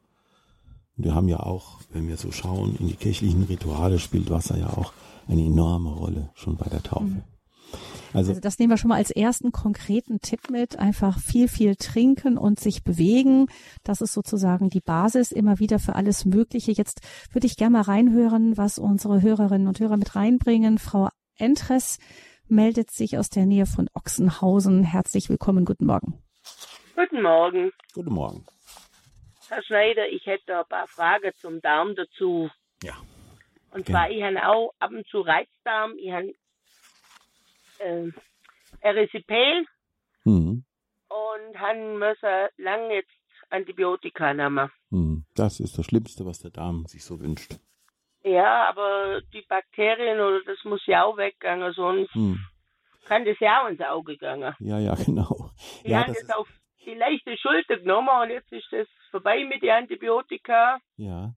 Und wir haben ja auch, wenn wir so schauen, in die kirchlichen Rituale spielt Wasser ja auch eine enorme Rolle, schon bei der Taufe. Mhm.
Also, also, das nehmen wir schon mal als ersten konkreten Tipp mit. Einfach viel, viel trinken und sich bewegen. Das ist sozusagen die Basis immer wieder für alles Mögliche. Jetzt würde ich gerne mal reinhören, was unsere Hörerinnen und Hörer mit reinbringen. Frau Entres meldet sich aus der Nähe von Ochsenhausen. Herzlich willkommen. Guten Morgen.
Guten Morgen.
Guten Morgen.
Herr Schneider, ich hätte ein paar Fragen zum Darm dazu.
Ja.
Und okay. zwar, ich habe auch ab und zu Reizdarm, ich habe äh, Erisipel mhm. und habe müssen lange jetzt Antibiotika nehmen.
Mhm. Das ist das Schlimmste, was der Darm sich so wünscht.
Ja, aber die Bakterien oder das muss ja auch weggegangen, sonst mhm. kann das ja auch ins Auge gegangen.
Ja, ja, genau.
Ich ja, habe das, das auf die leichte Schulter genommen und jetzt ist das vorbei mit den Antibiotika.
Ja.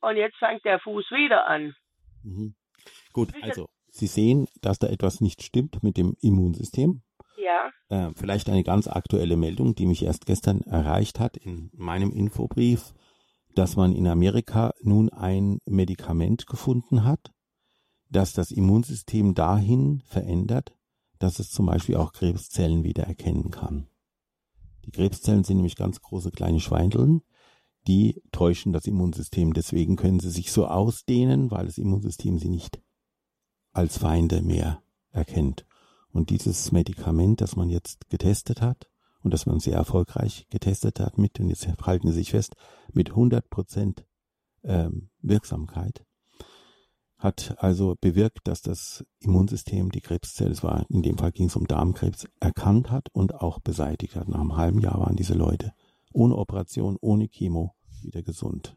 Und jetzt fängt der Fuß wieder an.
Mhm. Gut, also Sie sehen, dass da etwas nicht stimmt mit dem Immunsystem.
Ja.
Äh, vielleicht eine ganz aktuelle Meldung, die mich erst gestern erreicht hat in meinem Infobrief, dass man in Amerika nun ein Medikament gefunden hat, das das Immunsystem dahin verändert, dass es zum Beispiel auch Krebszellen wiedererkennen kann. Die Krebszellen sind nämlich ganz große kleine Schweindeln, die täuschen das Immunsystem. Deswegen können sie sich so ausdehnen, weil das Immunsystem sie nicht als Feinde mehr erkennt. Und dieses Medikament, das man jetzt getestet hat und das man sehr erfolgreich getestet hat mit, und jetzt halten Sie sich fest, mit 100 Prozent ähm, Wirksamkeit, hat also bewirkt, dass das Immunsystem die Krebszelle, es war in dem Fall ging es um Darmkrebs, erkannt hat und auch beseitigt hat. Nach einem halben Jahr waren diese Leute ohne Operation, ohne Chemo wieder gesund.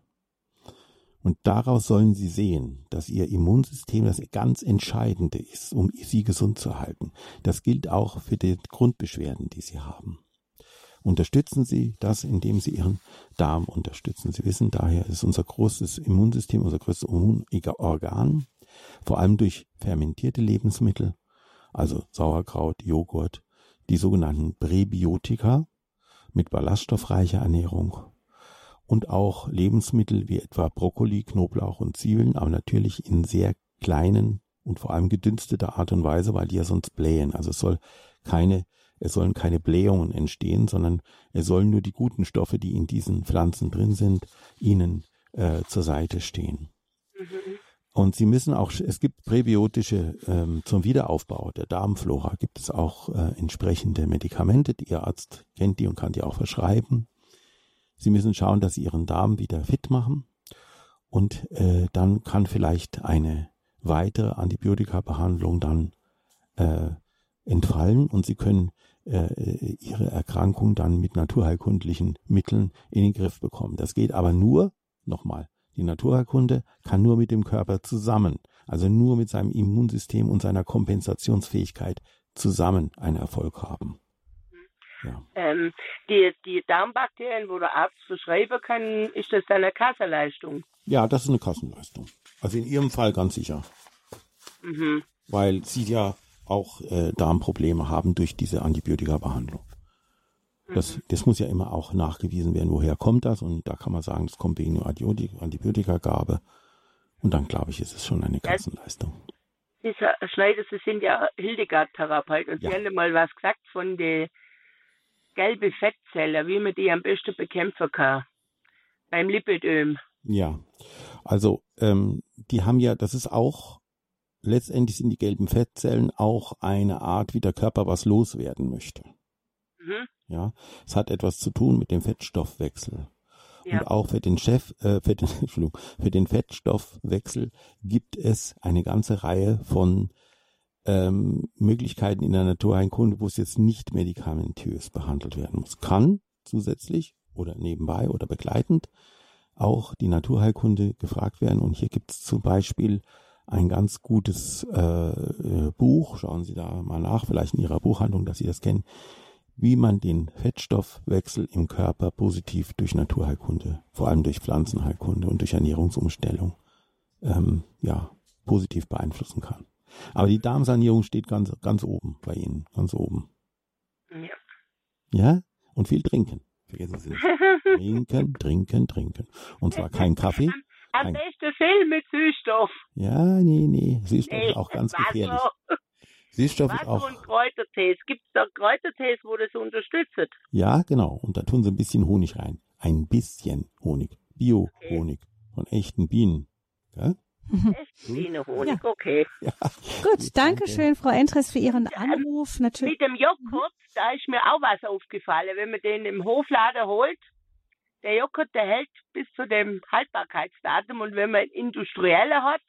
Und daraus sollen sie sehen, dass ihr Immunsystem das ganz Entscheidende ist, um sie gesund zu halten. Das gilt auch für die Grundbeschwerden, die sie haben. Unterstützen Sie das, indem Sie Ihren Darm unterstützen. Sie wissen daher, ist unser großes Immunsystem, unser größtes Immunorgan, vor allem durch fermentierte Lebensmittel, also Sauerkraut, Joghurt, die sogenannten Präbiotika mit ballaststoffreicher Ernährung und auch Lebensmittel wie etwa Brokkoli, Knoblauch und Zwiebeln, aber natürlich in sehr kleinen und vor allem gedünsteter Art und Weise, weil die ja sonst blähen. Also es soll keine, es sollen keine Blähungen entstehen, sondern es sollen nur die guten Stoffe, die in diesen Pflanzen drin sind, ihnen äh, zur Seite stehen. Mhm. Und Sie müssen auch, es gibt präbiotische, ähm, zum Wiederaufbau der Darmflora gibt es auch äh, entsprechende Medikamente, die Ihr Arzt kennt die und kann die auch verschreiben. Sie müssen schauen, dass Sie Ihren Darm wieder fit machen. Und äh, dann kann vielleicht eine weitere Antibiotika-Behandlung dann äh, entfallen und Sie können äh, Ihre Erkrankung dann mit naturheilkundlichen Mitteln in den Griff bekommen. Das geht aber nur, nochmal, die Naturheilkunde kann nur mit dem Körper zusammen, also nur mit seinem Immunsystem und seiner Kompensationsfähigkeit zusammen einen Erfolg haben.
Ja. Ähm, die, die Darmbakterien, wo der Arzt verschreiben kann, ist das dann eine Kassenleistung?
Ja, das ist eine Kassenleistung. Also in Ihrem Fall ganz sicher. Mhm. Weil Sie ja auch äh, Darmprobleme haben durch diese Antibiotika-Behandlung. Das, mhm. das muss ja immer auch nachgewiesen werden, woher kommt das. Und da kann man sagen, das kommt wegen der Antibiotikagabe. Und dann, glaube ich, ist es schon eine Kassenleistung.
Dieser Schneider, Sie sind ja Hildegard-Therapeut und ja. Sie haben mal was gesagt von den gelben Fettzellen, wie man die am besten bekämpfen kann. Beim Lipidöm.
Ja, also ähm, die haben ja, das ist auch, letztendlich sind die gelben Fettzellen auch eine Art, wie der Körper was loswerden möchte. Mhm. Ja, es hat etwas zu tun mit dem Fettstoffwechsel. Ja. Und auch für den Chef, äh, für den, für den Fettstoffwechsel gibt es eine ganze Reihe von ähm, Möglichkeiten in der Naturheilkunde, wo es jetzt nicht medikamentös behandelt werden muss. Kann zusätzlich oder nebenbei oder begleitend auch die Naturheilkunde gefragt werden. Und hier gibt es zum Beispiel ein ganz gutes äh, äh, Buch. Schauen Sie da mal nach, vielleicht in Ihrer Buchhandlung, dass Sie das kennen wie man den Fettstoffwechsel im Körper positiv durch Naturheilkunde, vor allem durch Pflanzenheilkunde und durch Ernährungsumstellung, ähm, ja, positiv beeinflussen kann. Aber die Darmsanierung steht ganz, ganz oben bei Ihnen, ganz oben. Ja. Ja? Und viel trinken. Vergessen Sie nicht. trinken, trinken, trinken. Und zwar kein Kaffee.
Am, besten viel mit Süßstoff.
Ja, nee, nee. Süßstoff ist auch ganz gefährlich. Süßstoff ist auch.
und Kräutertees. Gibt es da Kräutertees, wo das unterstützt?
Ja, genau. Und da tun sie ein bisschen Honig rein. Ein bisschen Honig. Bio-Honig. Okay. Von echten Bienen. Ja?
Mhm. Echten Bienenhonig, ja. okay. Ja.
Gut, danke schön, Frau Entres, für Ihren Anruf.
Natürlich. Mit dem Joghurt, da ist mir auch was aufgefallen. Wenn man den im Hofladen holt, der Joghurt, der hält bis zu dem Haltbarkeitsdatum. Und wenn man industrielle hat,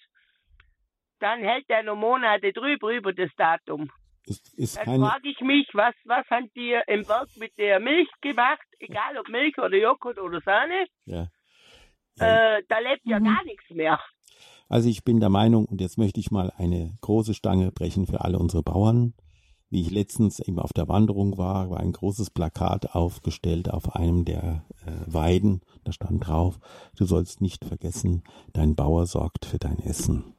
dann hält der noch Monate drüber über das Datum. Ist, ist dann frage ich mich, was, was haben die im Berg mit der Milch gemacht, egal ob Milch oder Joghurt oder Sahne? Ja. ja. Äh, da lebt ja mhm. gar nichts mehr.
Also ich bin der Meinung, und jetzt möchte ich mal eine große Stange brechen für alle unsere Bauern. Wie ich letztens eben auf der Wanderung war, war ein großes Plakat aufgestellt auf einem der äh, Weiden. Da stand drauf, du sollst nicht vergessen, dein Bauer sorgt für dein Essen.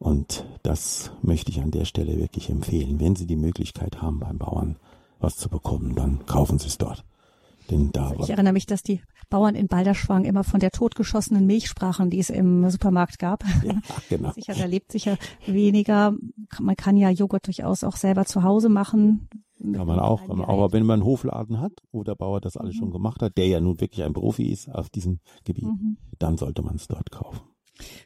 Und das möchte ich an der Stelle wirklich empfehlen. Wenn Sie die Möglichkeit haben, beim Bauern was zu bekommen, dann kaufen Sie es dort. Denn da
ich erinnere mich, dass die Bauern in Balderschwang immer von der totgeschossenen Milch sprachen, die es im Supermarkt gab. Ja, genau. sicher, da lebt sicher weniger. Man kann ja Joghurt durchaus auch selber zu Hause machen.
Kann man auch, kann man auch. Aber wenn man einen Hofladen hat, wo der Bauer das alles mhm. schon gemacht hat, der ja nun wirklich ein Profi ist auf diesem Gebiet, mhm. dann sollte man es dort kaufen.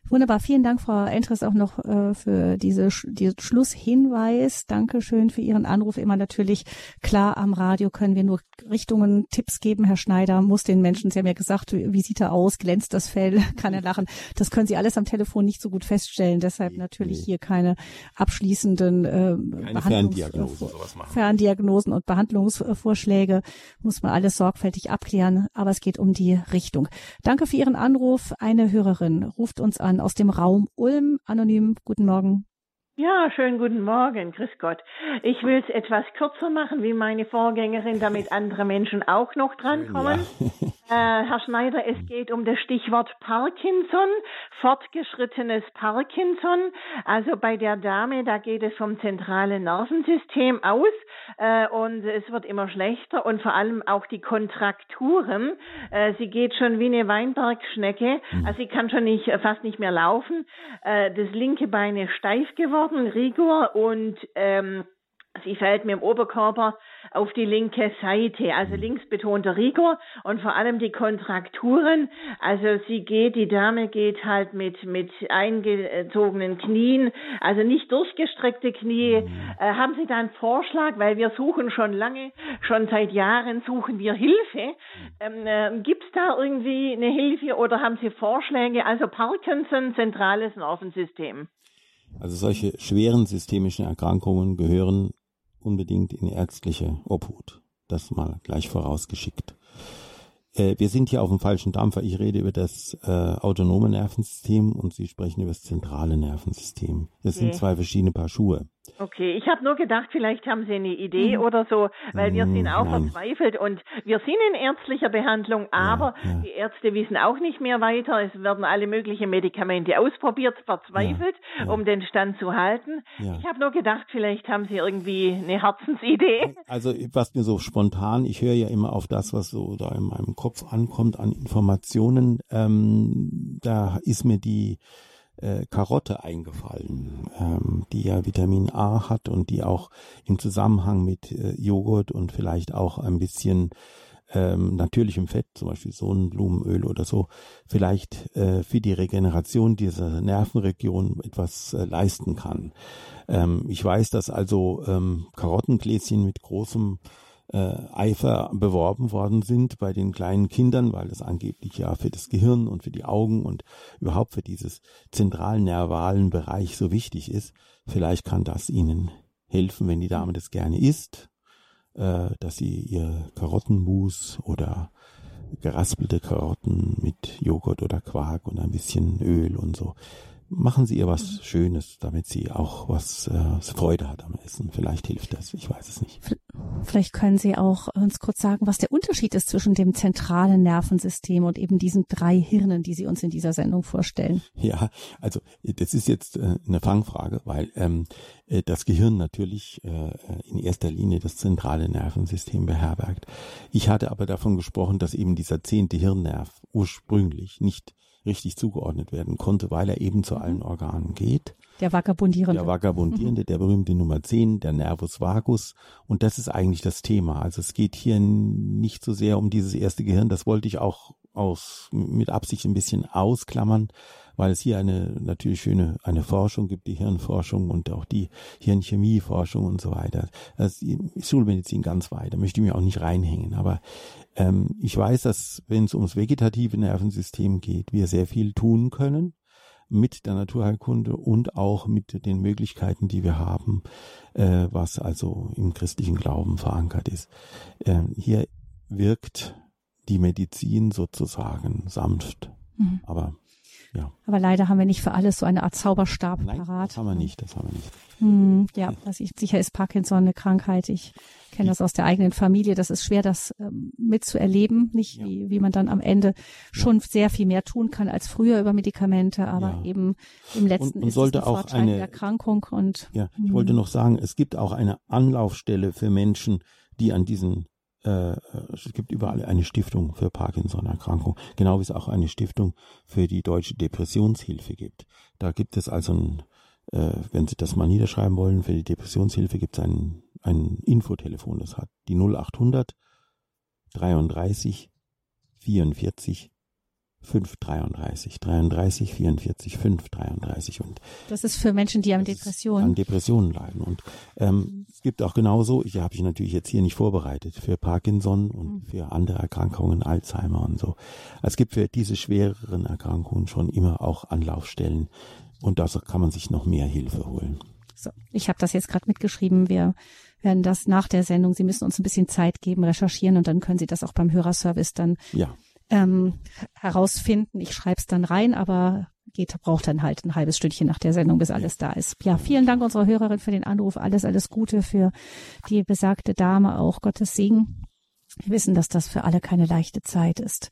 Wunderbar, vielen Dank, Frau Entres, auch noch äh, für diese, diesen Schlusshinweis. Dankeschön für Ihren Anruf. Immer natürlich klar am Radio können wir nur Richtungen, Tipps geben. Herr Schneider muss den Menschen, Sie haben ja gesagt, wie sieht er aus, glänzt das Fell, kann er lachen. Das können Sie alles am Telefon nicht so gut feststellen. Deshalb natürlich hier keine abschließenden äh, keine Ferndiagnosen, Ferndiagnosen und Behandlungsvorschläge. Muss man alles sorgfältig abklären. Aber es geht um die Richtung. Danke für Ihren Anruf. Eine Hörerin ruft uns an aus dem Raum Ulm. Anonym, guten Morgen.
Ja, schönen guten Morgen, grüß Gott. Ich will es etwas kürzer machen wie meine Vorgängerin, damit andere Menschen auch noch drankommen. Ja. äh, Herr Schneider, es geht um das Stichwort Parkinson, fortgeschrittenes Parkinson. Also bei der Dame, da geht es vom zentralen Nervensystem aus äh, und es wird immer schlechter und vor allem auch die Kontrakturen. Äh, sie geht schon wie eine Weinbergschnecke, mhm. also sie kann schon nicht, fast nicht mehr laufen. Äh, das linke Bein ist steif geworden Rigor, und ähm, Sie fällt mit dem Oberkörper auf die linke Seite, also links betonter Rigor und vor allem die Kontrakturen. Also sie geht, die Dame geht halt mit, mit eingezogenen Knien, also nicht durchgestreckte Knie. Mhm. Äh, haben Sie da einen Vorschlag? Weil wir suchen schon lange, schon seit Jahren suchen wir Hilfe. Ähm, äh, Gibt es da irgendwie eine Hilfe oder haben Sie Vorschläge? Also Parkinson, zentrales Nervensystem.
Also solche schweren systemischen Erkrankungen gehören unbedingt in ärztliche Obhut. Das mal gleich vorausgeschickt. Äh, wir sind hier auf dem falschen Dampfer. Ich rede über das äh, autonome Nervensystem und Sie sprechen über das zentrale Nervensystem. Das okay. sind zwei verschiedene Paar Schuhe.
Okay, ich habe nur gedacht, vielleicht haben Sie eine Idee mhm. oder so, weil wir sind auch Nein. verzweifelt und wir sind in ärztlicher Behandlung, aber ja, ja. die Ärzte wissen auch nicht mehr weiter. Es werden alle möglichen Medikamente ausprobiert, verzweifelt, ja, um den Stand zu halten. Ich habe nur gedacht, vielleicht haben Sie irgendwie eine Herzensidee.
Also was mir so spontan, ich höre ja immer auf das, was so da in meinem Kopf ankommt an Informationen. Ähm, da ist mir die äh, Karotte eingefallen, ähm, die ja Vitamin A hat und die auch im Zusammenhang mit äh, Joghurt und vielleicht auch ein bisschen ähm, natürlichem Fett, zum Beispiel Sonnenblumenöl oder so, vielleicht äh, für die Regeneration dieser Nervenregion etwas äh, leisten kann. Ähm, ich weiß, dass also ähm, Karottengläschen mit großem äh, Eifer beworben worden sind bei den kleinen Kindern, weil das angeblich ja für das Gehirn und für die Augen und überhaupt für dieses zentralen nervalen Bereich so wichtig ist. Vielleicht kann das ihnen helfen, wenn die Dame das gerne isst, äh, dass sie ihr Karottenmus oder geraspelte Karotten mit Joghurt oder Quark und ein bisschen Öl und so machen Sie ihr was. Schönes, damit sie auch was äh, Freude hat am Essen. Vielleicht hilft das, ich weiß es nicht.
Vielleicht können Sie auch uns kurz sagen, was der Unterschied ist zwischen dem zentralen Nervensystem und eben diesen drei Hirnen, die Sie uns in dieser Sendung vorstellen.
Ja, also das ist jetzt äh, eine Fangfrage, weil ähm, äh, das Gehirn natürlich äh, in erster Linie das zentrale Nervensystem beherbergt. Ich hatte aber davon gesprochen, dass eben dieser zehnte Hirnnerv ursprünglich nicht richtig zugeordnet werden konnte, weil er eben zu allen Organen geht.
Der Vagabundierende.
Der Vagabundierende, der berühmte Nummer 10, der Nervus vagus. Und das ist eigentlich das Thema. Also es geht hier nicht so sehr um dieses erste Gehirn. Das wollte ich auch aus, mit Absicht ein bisschen ausklammern, weil es hier eine natürlich schöne eine Forschung gibt, die Hirnforschung und auch die Hirnchemieforschung und so weiter. Das ist Schulmedizin ganz weit, da möchte ich mich auch nicht reinhängen. Aber ähm, ich weiß, dass wenn es ums vegetative Nervensystem geht, wir sehr viel tun können mit der Naturheilkunde und auch mit den Möglichkeiten, die wir haben, äh, was also im christlichen Glauben verankert ist. Äh, hier wirkt die Medizin sozusagen sanft. Mhm. Aber ja.
Aber leider haben wir nicht für alles so eine Art Zauberstab
Nein,
parat.
Das haben wir nicht, das haben wir nicht.
Hm, ja, was ich, sicher ist Parkinson eine Krankheit. Ich kenne das aus der eigenen Familie. Das ist schwer, das ähm, mitzuerleben. Nicht, ja. wie, wie man dann am Ende schon ja. sehr viel mehr tun kann als früher über Medikamente, aber ja. eben im letzten
und, und sollte
ist
es auch eine
Erkrankung und.
Ja, ich wollte hm. noch sagen, es gibt auch eine Anlaufstelle für Menschen, die an diesen äh, es gibt überall eine Stiftung für Parkinson-Erkrankung, genau wie es auch eine Stiftung für die deutsche Depressionshilfe gibt. Da gibt es also ein, äh, wenn Sie das mal niederschreiben wollen, für die Depressionshilfe gibt es ein, ein Infotelefon, das hat die 0800 33 44 533, 33, 44, 5, 33 und
das ist für Menschen, die an Depressionen
an Depressionen leiden und ähm, mhm. es gibt auch genauso, ich habe ich natürlich jetzt hier nicht vorbereitet für Parkinson und mhm. für andere Erkrankungen, Alzheimer und so. Es gibt für diese schwereren Erkrankungen schon immer auch Anlaufstellen und da kann man sich noch mehr Hilfe holen.
So, ich habe das jetzt gerade mitgeschrieben. Wir werden das nach der Sendung. Sie müssen uns ein bisschen Zeit geben, recherchieren und dann können Sie das auch beim Hörerservice dann
ja
ähm, herausfinden. Ich schreibe es dann rein, aber geht, braucht dann halt ein halbes Stündchen nach der Sendung, bis alles da ist. Ja, vielen Dank unserer Hörerin für den Anruf. Alles, alles Gute für die besagte Dame auch. Gottes Segen. Wir wissen, dass das für alle keine leichte Zeit ist.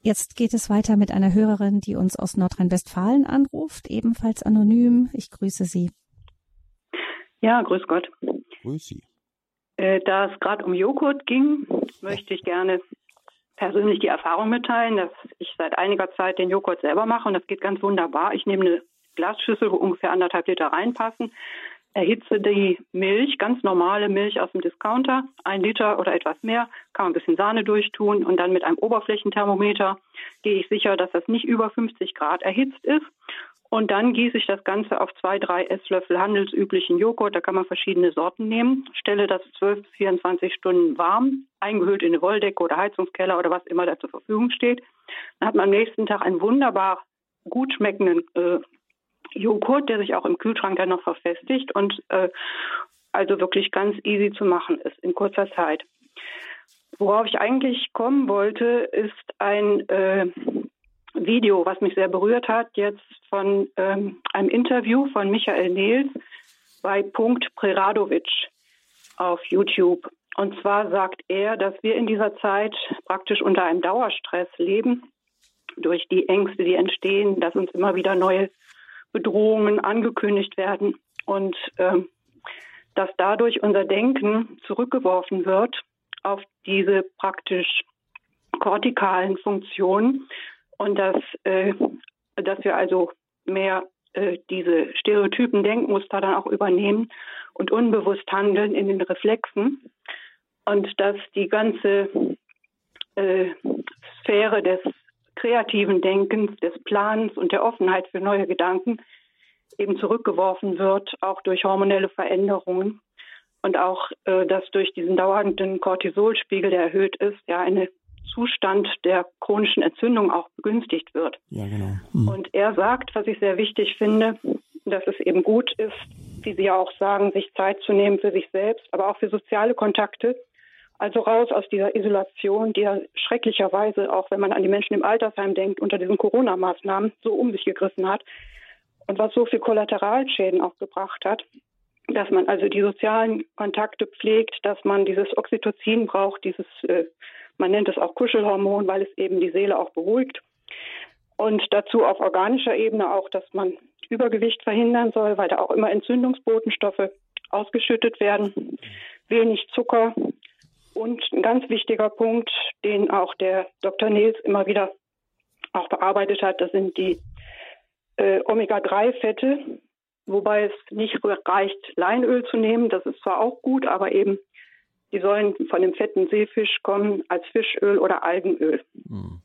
Jetzt geht es weiter mit einer Hörerin, die uns aus Nordrhein-Westfalen anruft, ebenfalls anonym. Ich grüße Sie.
Ja, grüß Gott.
Grüß Sie.
Äh, da es gerade um Joghurt ging, möchte ich gerne persönlich die Erfahrung mitteilen, dass ich seit einiger Zeit den Joghurt selber mache und das geht ganz wunderbar. Ich nehme eine Glasschüssel, wo ungefähr anderthalb Liter reinpassen, erhitze die Milch, ganz normale Milch aus dem Discounter, ein Liter oder etwas mehr, kann man ein bisschen Sahne durchtun und dann mit einem Oberflächenthermometer gehe ich sicher, dass das nicht über 50 Grad erhitzt ist und dann gieße ich das Ganze auf zwei, drei Esslöffel handelsüblichen Joghurt. Da kann man verschiedene Sorten nehmen. Stelle das 12 bis 24 Stunden warm, eingehüllt in eine Wolldecke oder Heizungskeller oder was immer da zur Verfügung steht. Dann hat man am nächsten Tag einen wunderbar gut schmeckenden äh, Joghurt, der sich auch im Kühlschrank dann noch verfestigt und äh, also wirklich ganz easy zu machen ist in kurzer Zeit. Worauf ich eigentlich kommen wollte, ist ein äh, Video, was mich sehr berührt hat, jetzt von ähm, einem Interview von Michael Nils bei Punkt Preradovic auf YouTube. Und zwar sagt er, dass wir in dieser Zeit praktisch unter einem Dauerstress leben, durch die Ängste, die entstehen, dass uns immer wieder neue Bedrohungen angekündigt werden und ähm, dass dadurch unser Denken zurückgeworfen wird auf diese praktisch kortikalen Funktionen und dass, äh, dass wir also mehr äh, diese stereotypen Denkmuster dann auch übernehmen und unbewusst handeln in den Reflexen. Und dass die ganze äh, Sphäre des kreativen Denkens, des Plans und der Offenheit für neue Gedanken eben zurückgeworfen wird, auch durch hormonelle Veränderungen. Und auch, äh, dass durch diesen dauernden Cortisolspiegel, der erhöht ist, ja eine Zustand der chronischen Entzündung auch begünstigt wird.
Ja, genau. Mhm.
Und er sagt, was ich sehr wichtig finde, dass es eben gut ist, wie Sie ja auch sagen, sich Zeit zu nehmen für sich selbst, aber auch für soziale Kontakte. Also raus aus dieser Isolation, die ja schrecklicherweise, auch wenn man an die Menschen im Altersheim denkt, unter diesen Corona-Maßnahmen so um sich gegriffen hat und was so viel Kollateralschäden auch gebracht hat, dass man also die sozialen Kontakte pflegt, dass man dieses Oxytocin braucht, dieses äh, man nennt es auch Kuschelhormon, weil es eben die Seele auch beruhigt. Und dazu auf organischer Ebene auch, dass man Übergewicht verhindern soll, weil da auch immer Entzündungsbotenstoffe ausgeschüttet werden, wenig Zucker. Und ein ganz wichtiger Punkt, den auch der Dr. Nils immer wieder auch bearbeitet hat, das sind die äh, Omega-3-Fette, wobei es nicht reicht, Leinöl zu nehmen. Das ist zwar auch gut, aber eben die sollen von dem fetten Seefisch kommen als Fischöl oder Algenöl. Hm.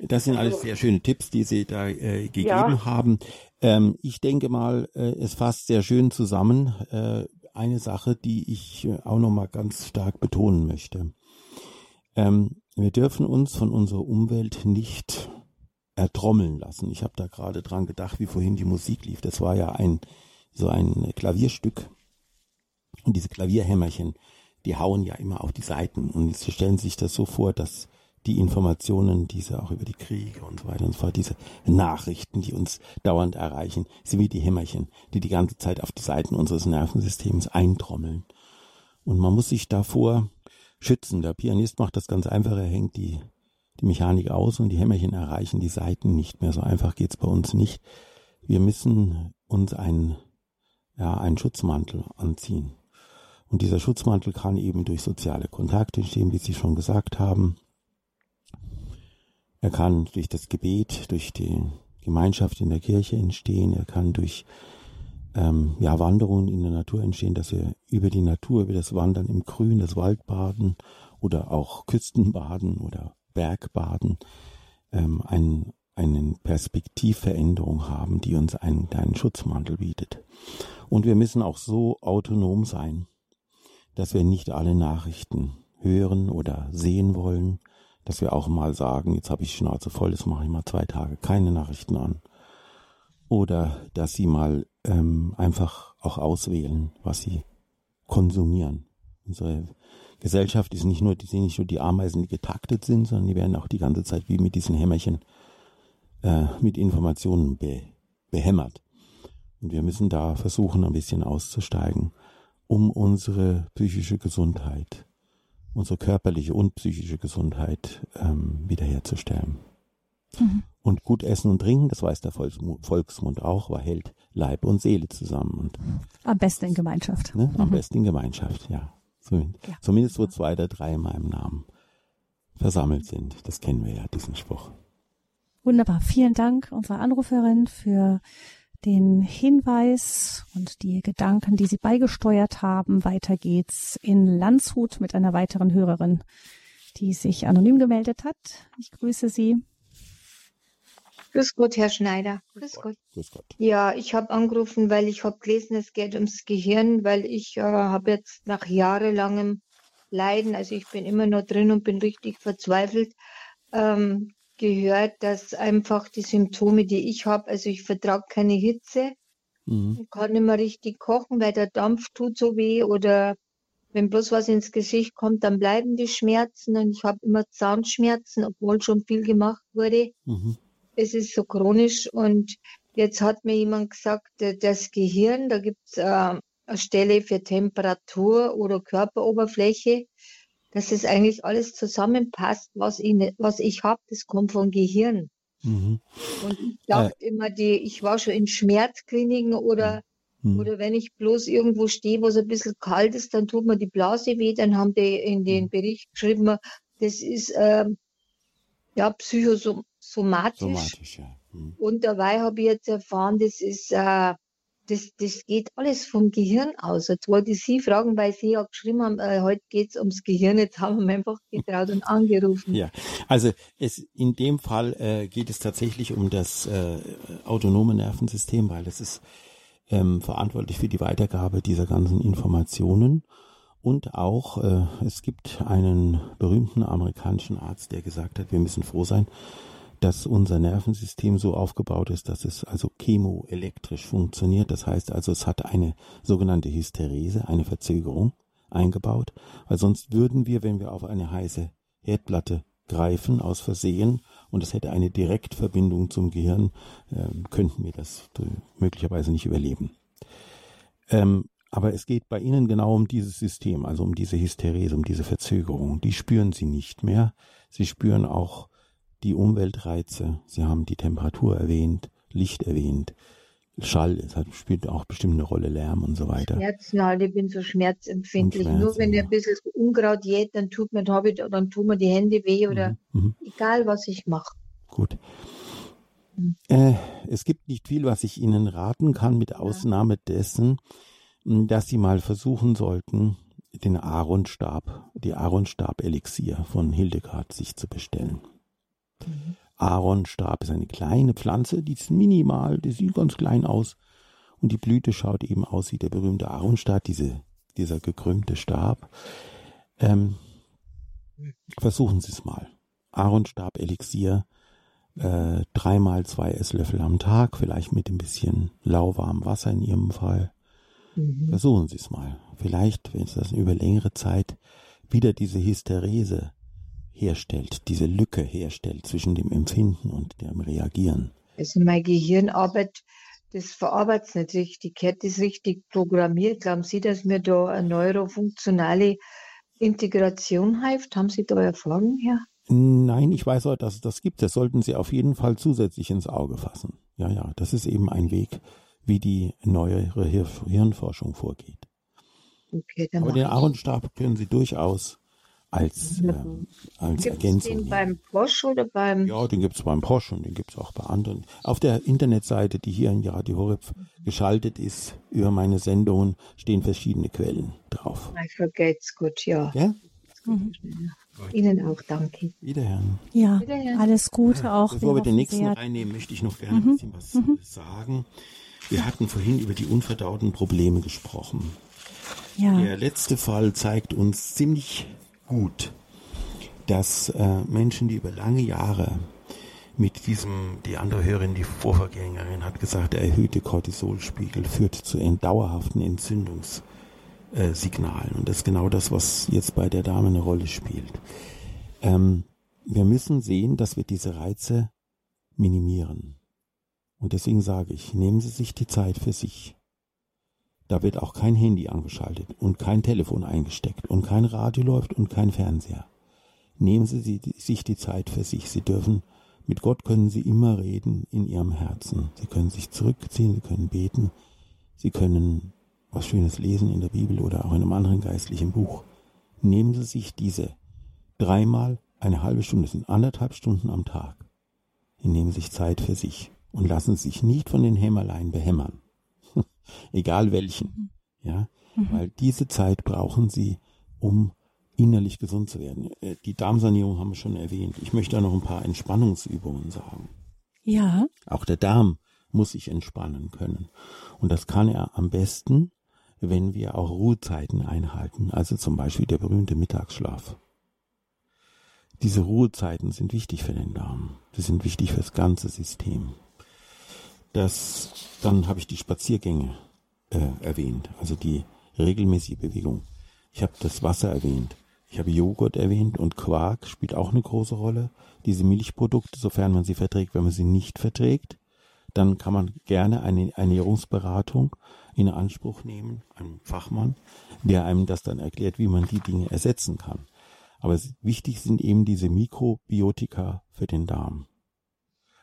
Das sind alles sehr schöne Tipps, die Sie da äh, gegeben ja. haben. Ähm, ich denke mal, äh, es fasst sehr schön zusammen. Äh, eine Sache, die ich äh, auch noch mal ganz stark betonen möchte. Ähm, wir dürfen uns von unserer Umwelt nicht ertrommeln lassen. Ich habe da gerade dran gedacht, wie vorhin die Musik lief. Das war ja ein so ein Klavierstück und diese Klavierhämmerchen die hauen ja immer auf die Seiten und sie stellen sich das so vor, dass die Informationen, diese auch über die Kriege und so weiter und so fort, diese Nachrichten, die uns dauernd erreichen, sind wie die Hämmerchen, die die ganze Zeit auf die Seiten unseres Nervensystems eintrommeln. Und man muss sich davor schützen. Der Pianist macht das ganz einfach, er hängt die, die Mechanik aus und die Hämmerchen erreichen die Seiten nicht mehr. So einfach geht's bei uns nicht. Wir müssen uns einen, ja, einen Schutzmantel anziehen. Und dieser Schutzmantel kann eben durch soziale Kontakte entstehen, wie Sie schon gesagt haben. Er kann durch das Gebet, durch die Gemeinschaft in der Kirche entstehen. Er kann durch ähm, ja, Wanderungen in der Natur entstehen, dass wir über die Natur, über das Wandern im Grün, das Waldbaden oder auch Küstenbaden oder Bergbaden ähm, ein, eine Perspektivveränderung haben, die uns einen kleinen Schutzmantel bietet. Und wir müssen auch so autonom sein, dass wir nicht alle Nachrichten hören oder sehen wollen, dass wir auch mal sagen, jetzt habe ich Schnauze voll, jetzt mache ich mal zwei Tage keine Nachrichten an. Oder dass sie mal ähm, einfach auch auswählen, was sie konsumieren. Unsere Gesellschaft ist nicht nur, die sind nicht nur die Ameisen, die getaktet sind, sondern die werden auch die ganze Zeit wie mit diesen Hämmerchen äh, mit Informationen be, behämmert. Und wir müssen da versuchen, ein bisschen auszusteigen, um unsere psychische Gesundheit, unsere körperliche und psychische Gesundheit ähm, wiederherzustellen. Mhm. Und gut essen und trinken, das weiß der Volksmund auch, war hält Leib und Seele zusammen. Und,
am besten in Gemeinschaft.
Ne, am mhm. besten in Gemeinschaft, ja. Zumindest, ja. zumindest wo zwei oder drei in meinem Namen versammelt sind. Das kennen wir ja, diesen Spruch.
Wunderbar. Vielen Dank unserer Anruferin für den Hinweis und die Gedanken, die Sie beigesteuert haben. Weiter geht's in Landshut mit einer weiteren Hörerin, die sich anonym gemeldet hat. Ich grüße Sie.
Grüß Gott, Herr Schneider. Grüß Gott. Grüß Gott. Ja, ich habe angerufen, weil ich habe gelesen, es geht ums Gehirn, weil ich äh, habe jetzt nach jahrelangem Leiden, also ich bin immer noch drin und bin richtig verzweifelt, ähm, gehört, dass einfach die Symptome, die ich habe, also ich vertrage keine Hitze, mhm. kann nicht mehr richtig kochen, weil der Dampf tut so weh oder wenn bloß was ins Gesicht kommt, dann bleiben die Schmerzen und ich habe immer Zahnschmerzen, obwohl schon viel gemacht wurde. Mhm es ist so chronisch und jetzt hat mir jemand gesagt, äh, das Gehirn, da gibt es äh, eine Stelle für Temperatur oder Körperoberfläche, dass es eigentlich alles zusammenpasst, was ich, was ich habe, das kommt vom Gehirn. Mhm. Und ich dachte äh. immer, die, ich war schon in Schmerzkliniken oder, mhm. oder wenn ich bloß irgendwo stehe, wo es ein bisschen kalt ist, dann tut mir die Blase weh, dann haben die in den mhm. Bericht geschrieben, das ist äh, ja psychosom somatisch. Ja. Hm. Und dabei habe ich jetzt erfahren, das ist, äh, das, das geht alles vom Gehirn aus. Jetzt wollte ich Sie fragen, weil Sie ja geschrieben haben, äh, heute geht es ums Gehirn. Jetzt haben wir einfach getraut und angerufen.
Ja, also es, in dem Fall äh, geht es tatsächlich um das äh, autonome Nervensystem, weil es ist ähm, verantwortlich für die Weitergabe dieser ganzen Informationen. Und auch, äh, es gibt einen berühmten amerikanischen Arzt, der gesagt hat, wir müssen froh sein, dass unser Nervensystem so aufgebaut ist, dass es also chemoelektrisch funktioniert. Das heißt also, es hat eine sogenannte Hysterese, eine Verzögerung eingebaut, weil sonst würden wir, wenn wir auf eine heiße Herdplatte greifen aus Versehen und es hätte eine Direktverbindung zum Gehirn, äh, könnten wir das möglicherweise nicht überleben. Ähm, aber es geht bei Ihnen genau um dieses System, also um diese Hysterese, um diese Verzögerung. Die spüren Sie nicht mehr. Sie spüren auch die Umweltreize, Sie haben die Temperatur erwähnt, Licht erwähnt, Schall, es hat, spielt auch bestimmt eine Rolle, Lärm und so weiter.
Schmerzen halt, ich bin so schmerzempfindlich. Schmerzen, Nur wenn ja. ein bisschen Unkraut jäht, dann tut mir, dann tun mir die Hände weh oder mhm. mhm. egal was ich mache.
Gut. Mhm. Äh, es gibt nicht viel, was ich Ihnen raten kann, mit Ausnahme dessen, dass Sie mal versuchen sollten, den Aaronstab, die Aaronstab-Elixier von Hildegard sich zu bestellen. Mhm. Aaronstab ist eine kleine Pflanze, die ist minimal, die sieht ganz klein aus. Und die Blüte schaut eben aus wie der berühmte Aaronstab, diese, dieser gekrümmte Stab. Ähm, versuchen Sie es mal. Aaronstab Elixier, äh, dreimal zwei Esslöffel am Tag, vielleicht mit ein bisschen lauwarmem Wasser in Ihrem Fall. Mhm. Versuchen Sie es mal. Vielleicht, wenn es das über längere Zeit wieder diese Hysterese herstellt, diese Lücke herstellt zwischen dem Empfinden und dem Reagieren.
Also mein Gehirn arbeitet, das verarbeitet nicht richtig, hat das richtig programmiert. Glauben Sie, dass mir da eine neurofunktionale Integration hilft? Haben Sie da Erfahrung her?
Nein, ich weiß auch, dass es das gibt. Das sollten Sie auf jeden Fall zusätzlich ins Auge fassen. Ja, ja, das ist eben ein Weg, wie die neuere Hirnforschung vorgeht. Okay, dann Aber den Aaronstab können Sie durchaus als, äh, als gibt's Ergänzung.
Den beim Porsche oder beim?
Ja, den gibt es beim Porsche und den gibt es auch bei anderen. Auf der Internetseite, die hier in Radio Horeb geschaltet ist, über meine Sendungen, stehen verschiedene Quellen drauf.
I forget's gut, ja. ja? Mhm. Ihnen auch danke.
Wiederhören.
Ja, Wiederhören. alles Gute auch.
Bevor wir den nächsten sehr. reinnehmen, möchte ich noch gerne mhm. ein bisschen was mhm. sagen. Wir hatten vorhin über die unverdauten Probleme gesprochen. Ja. Der letzte Fall zeigt uns ziemlich gut, dass äh, Menschen, die über lange Jahre mit diesem, die andere Hörerin, die Vorvergängerin hat gesagt, der erhöhte Cortisolspiegel führt zu dauerhaften Entzündungssignalen. Und das ist genau das, was jetzt bei der Dame eine Rolle spielt. Ähm, wir müssen sehen, dass wir diese Reize minimieren. Und deswegen sage ich, nehmen Sie sich die Zeit für sich. Da wird auch kein Handy angeschaltet und kein Telefon eingesteckt und kein Radio läuft und kein Fernseher. Nehmen Sie sich die Zeit für sich. Sie dürfen mit Gott können Sie immer reden in Ihrem Herzen. Sie können sich zurückziehen, Sie können beten, Sie können was Schönes lesen in der Bibel oder auch in einem anderen geistlichen Buch. Nehmen Sie sich diese dreimal eine halbe Stunde, sind anderthalb Stunden am Tag. Sie nehmen sich Zeit für sich und lassen sich nicht von den Hämmerlein behämmern. Egal welchen. Mhm. Ja, mhm. weil diese Zeit brauchen Sie, um innerlich gesund zu werden. Äh, die Darmsanierung haben wir schon erwähnt. Ich möchte da noch ein paar Entspannungsübungen sagen.
Ja.
Auch der Darm muss sich entspannen können. Und das kann er am besten, wenn wir auch Ruhezeiten einhalten. Also zum Beispiel der berühmte Mittagsschlaf. Diese Ruhezeiten sind wichtig für den Darm. Sie sind wichtig für das ganze System. Das, dann habe ich die Spaziergänge äh, erwähnt, also die regelmäßige Bewegung. Ich habe das Wasser erwähnt. Ich habe Joghurt erwähnt und Quark spielt auch eine große Rolle. Diese Milchprodukte, sofern man sie verträgt, wenn man sie nicht verträgt, dann kann man gerne eine Ernährungsberatung in Anspruch nehmen, einen Fachmann, der einem das dann erklärt, wie man die Dinge ersetzen kann. Aber wichtig sind eben diese Mikrobiotika für den Darm.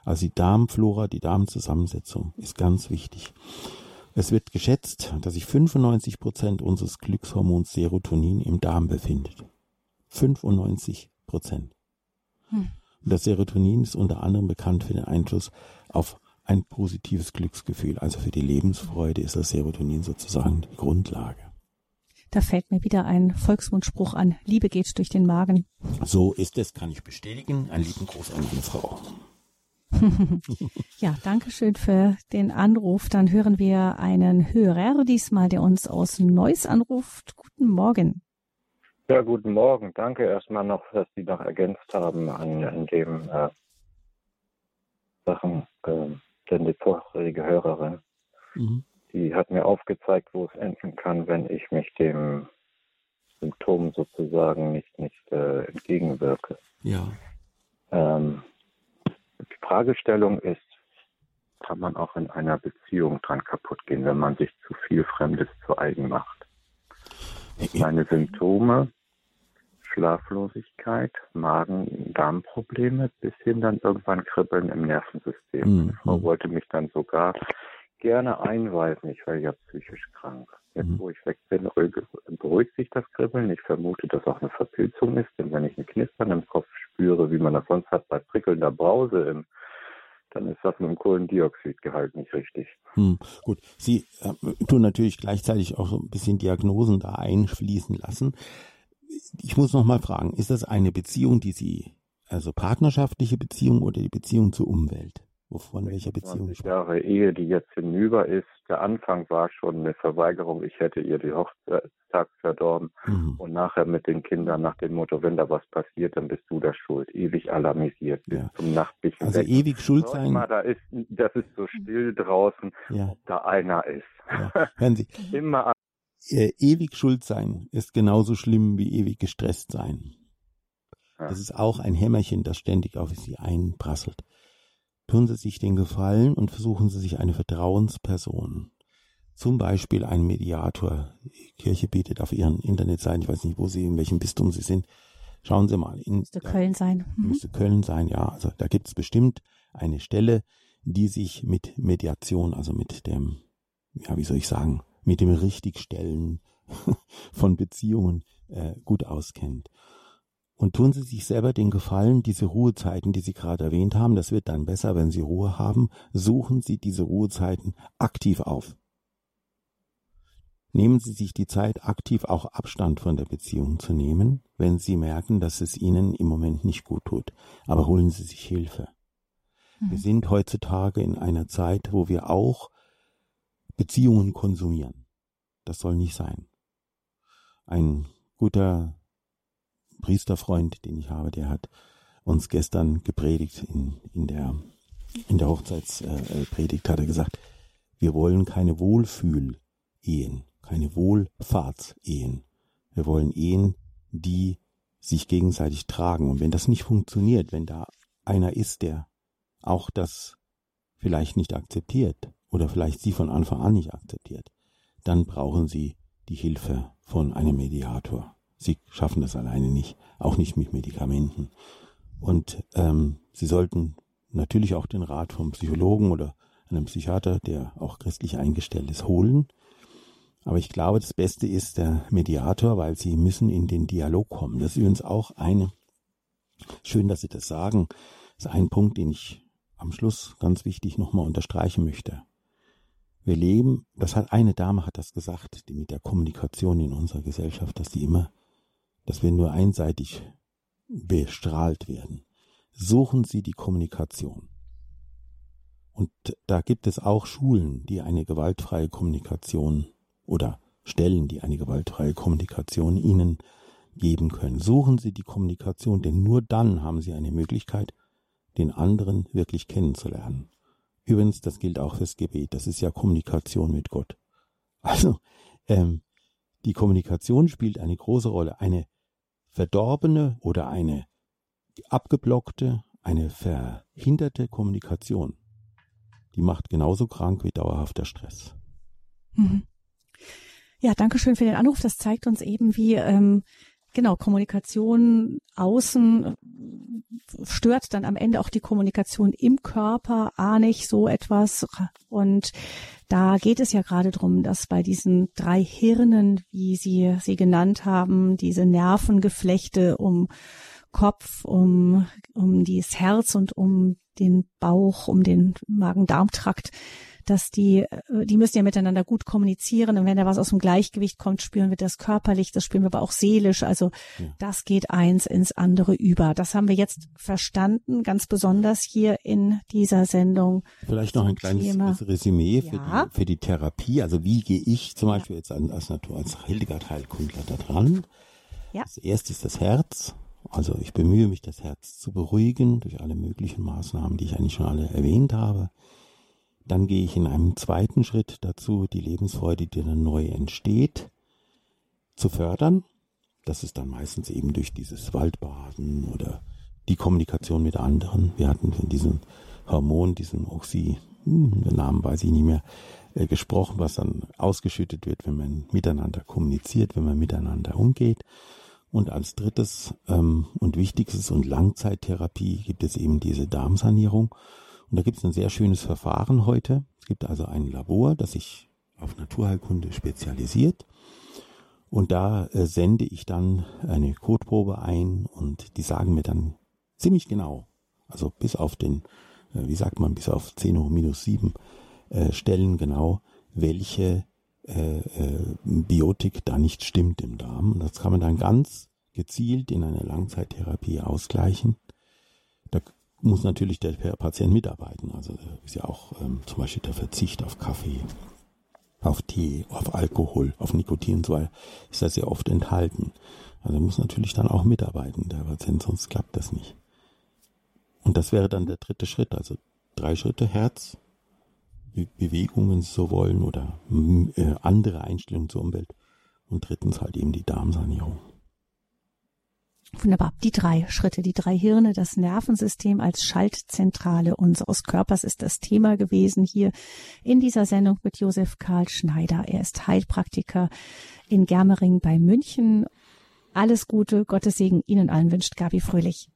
Also die Darmflora, die Darmzusammensetzung ist ganz wichtig. Es wird geschätzt, dass sich 95 Prozent unseres Glückshormons Serotonin im Darm befindet. 95 Prozent. Hm. Und das Serotonin ist unter anderem bekannt für den Einfluss auf ein positives Glücksgefühl. Also für die Lebensfreude ist das Serotonin sozusagen die Grundlage.
Da fällt mir wieder ein Volksmundspruch an. Liebe geht durch den Magen.
So ist es, kann ich bestätigen. Ein lieben Gruß an meine Frau.
ja, danke schön für den Anruf. Dann hören wir einen Hörer diesmal, der uns aus Neuss anruft. Guten Morgen.
Ja, guten Morgen. Danke erstmal noch, dass Sie noch ergänzt haben an, an dem äh, Sachen, äh, denn die vorherige Hörerin, mhm. die hat mir aufgezeigt, wo es enden kann, wenn ich mich dem Symptom sozusagen nicht, nicht äh, entgegenwirke.
Ja.
Ähm, die Fragestellung ist, kann man auch in einer Beziehung dran kaputt gehen, wenn man sich zu viel Fremdes zu eigen macht? Meine Symptome, Schlaflosigkeit, Magen-Darm-Probleme, bis hin dann irgendwann Kribbeln im Nervensystem. Mhm. Meine Frau wollte mich dann sogar gerne einweisen. Ich war ja psychisch krank. Jetzt, mhm. wo ich weg bin, beruhigt sich das Kribbeln. Ich vermute, dass auch eine Verpilzung ist, denn wenn ich ein Knistern im Kopf spüre, wie man das sonst hat bei prickelnder Brause im dann ist das mit dem Kohlendioxidgehalt nicht richtig.
Hm, gut, Sie äh, tun natürlich gleichzeitig auch so ein bisschen Diagnosen da einfließen lassen. Ich muss noch mal fragen, ist das eine Beziehung, die Sie, also partnerschaftliche Beziehung oder die Beziehung zur Umwelt? Wovon welcher Beziehung?
20 Jahre Ehe, die jetzt hinüber ist. Der Anfang war schon eine Verweigerung. Ich hätte ihr die Hochzeitstag verdorben. Mhm. Und nachher mit den Kindern nach dem Motto, wenn da was passiert, dann bist du da schuld. Ewig alarmisiert bis ja. zum nachtlichen
Also
Weg.
ewig schuld sein.
Mal, da ist, das ist so still draußen, ja. ob da einer ist.
Ja. Hören Sie. Immer äh, ewig schuld sein ist genauso schlimm wie ewig gestresst sein. Das ist auch ein Hämmerchen, das ständig auf Sie einprasselt. Tun Sie sich den Gefallen und versuchen Sie sich eine Vertrauensperson, zum Beispiel einen Mediator. Die Kirche bietet auf ihren Internetseiten, ich weiß nicht, wo Sie, in welchem Bistum Sie sind, schauen Sie mal. In,
müsste Köln sein.
Mhm. Müsste Köln sein, ja. Also da gibt es bestimmt eine Stelle, die sich mit Mediation, also mit dem, ja, wie soll ich sagen, mit dem Richtigstellen von Beziehungen äh, gut auskennt. Und tun Sie sich selber den Gefallen, diese Ruhezeiten, die Sie gerade erwähnt haben, das wird dann besser, wenn Sie Ruhe haben, suchen Sie diese Ruhezeiten aktiv auf. Nehmen Sie sich die Zeit, aktiv auch Abstand von der Beziehung zu nehmen, wenn Sie merken, dass es Ihnen im Moment nicht gut tut. Aber holen Sie sich Hilfe. Mhm. Wir sind heutzutage in einer Zeit, wo wir auch Beziehungen konsumieren. Das soll nicht sein. Ein guter Priesterfreund, den ich habe, der hat uns gestern gepredigt in, in der, in der Hochzeitspredigt, hat er gesagt, wir wollen keine Wohlfühl-Ehen, keine Wohlfahrts-Ehen. Wir wollen Ehen, die sich gegenseitig tragen. Und wenn das nicht funktioniert, wenn da einer ist, der auch das vielleicht nicht akzeptiert oder vielleicht sie von Anfang an nicht akzeptiert, dann brauchen sie die Hilfe von einem Mediator. Sie schaffen das alleine nicht, auch nicht mit Medikamenten. Und ähm, sie sollten natürlich auch den Rat vom Psychologen oder einem Psychiater, der auch christlich eingestellt ist, holen. Aber ich glaube, das Beste ist der Mediator, weil sie müssen in den Dialog kommen. Das ist übrigens auch eine, schön, dass Sie das sagen, das ist ein Punkt, den ich am Schluss ganz wichtig nochmal unterstreichen möchte. Wir leben, das hat eine Dame hat das gesagt, die mit der Kommunikation in unserer Gesellschaft, dass die immer, dass wir nur einseitig bestrahlt werden. Suchen Sie die Kommunikation. Und da gibt es auch Schulen, die eine gewaltfreie Kommunikation oder Stellen, die eine gewaltfreie Kommunikation Ihnen geben können. Suchen Sie die Kommunikation, denn nur dann haben Sie eine Möglichkeit, den anderen wirklich kennenzulernen. Übrigens, das gilt auch fürs Gebet. Das ist ja Kommunikation mit Gott. Also, ähm, die Kommunikation spielt eine große Rolle. Eine verdorbene oder eine abgeblockte, eine verhinderte Kommunikation, die macht genauso krank wie dauerhafter Stress.
Mhm. Ja, danke schön für den Anruf. Das zeigt uns eben, wie ähm, genau Kommunikation außen äh, stört dann am Ende auch die Kommunikation im Körper, ahne ich so etwas. Und da geht es ja gerade drum, dass bei diesen drei Hirnen, wie Sie sie genannt haben, diese Nervengeflechte um Kopf, um, um das Herz und um den Bauch, um den Magen-Darm-Trakt, dass die, äh, die müssen ja miteinander gut kommunizieren und wenn da was aus dem Gleichgewicht kommt, spüren wir das körperlich, das spüren wir aber auch seelisch. Also ja. das geht eins ins andere über. Das haben wir jetzt verstanden, ganz besonders hier in dieser Sendung.
Vielleicht noch ein kleines Thema. Resümee für, ja. die, für die Therapie. Also wie gehe ich zum Beispiel jetzt als Natur, als Hildegard Heilkundler da dran? Ja. Das erste ist das Herz. Also ich bemühe mich, das Herz zu beruhigen durch alle möglichen Maßnahmen, die ich eigentlich schon alle erwähnt habe. Dann gehe ich in einem zweiten Schritt dazu, die Lebensfreude, die dann neu entsteht, zu fördern. Das ist dann meistens eben durch dieses Waldbaden oder die Kommunikation mit anderen. Wir hatten von diesem Hormon, diesem Oxy, hm, den Namen weiß ich nicht mehr, äh, gesprochen, was dann ausgeschüttet wird, wenn man miteinander kommuniziert, wenn man miteinander umgeht. Und als drittes ähm, und wichtigstes und Langzeittherapie gibt es eben diese Darmsanierung. Und da gibt es ein sehr schönes Verfahren heute. Es gibt also ein Labor, das sich auf Naturheilkunde spezialisiert. Und da äh, sende ich dann eine Kotprobe ein und die sagen mir dann ziemlich genau, also bis auf den, äh, wie sagt man, bis auf 10 hoch minus 7 äh, Stellen genau, welche äh, äh, Biotik da nicht stimmt im Darm. Und das kann man dann ganz gezielt in einer Langzeittherapie ausgleichen muss natürlich der Patient mitarbeiten. Also ist ja auch ähm, zum Beispiel der Verzicht auf Kaffee, auf Tee, auf Alkohol, auf Nikotin und so weiter, ist das sehr oft enthalten. Also muss natürlich dann auch mitarbeiten, der Patient, sonst klappt das nicht. Und das wäre dann der dritte Schritt, also drei Schritte Herz, Be Bewegung, wenn so wollen, oder äh, andere Einstellungen zur Umwelt. Und drittens halt eben die Darmsanierung.
Wunderbar. Die drei Schritte, die drei Hirne, das Nervensystem als Schaltzentrale unseres Körpers ist das Thema gewesen hier in dieser Sendung mit Josef Karl Schneider. Er ist Heilpraktiker in Germering bei München. Alles Gute, Gottes Segen Ihnen allen wünscht Gabi Fröhlich.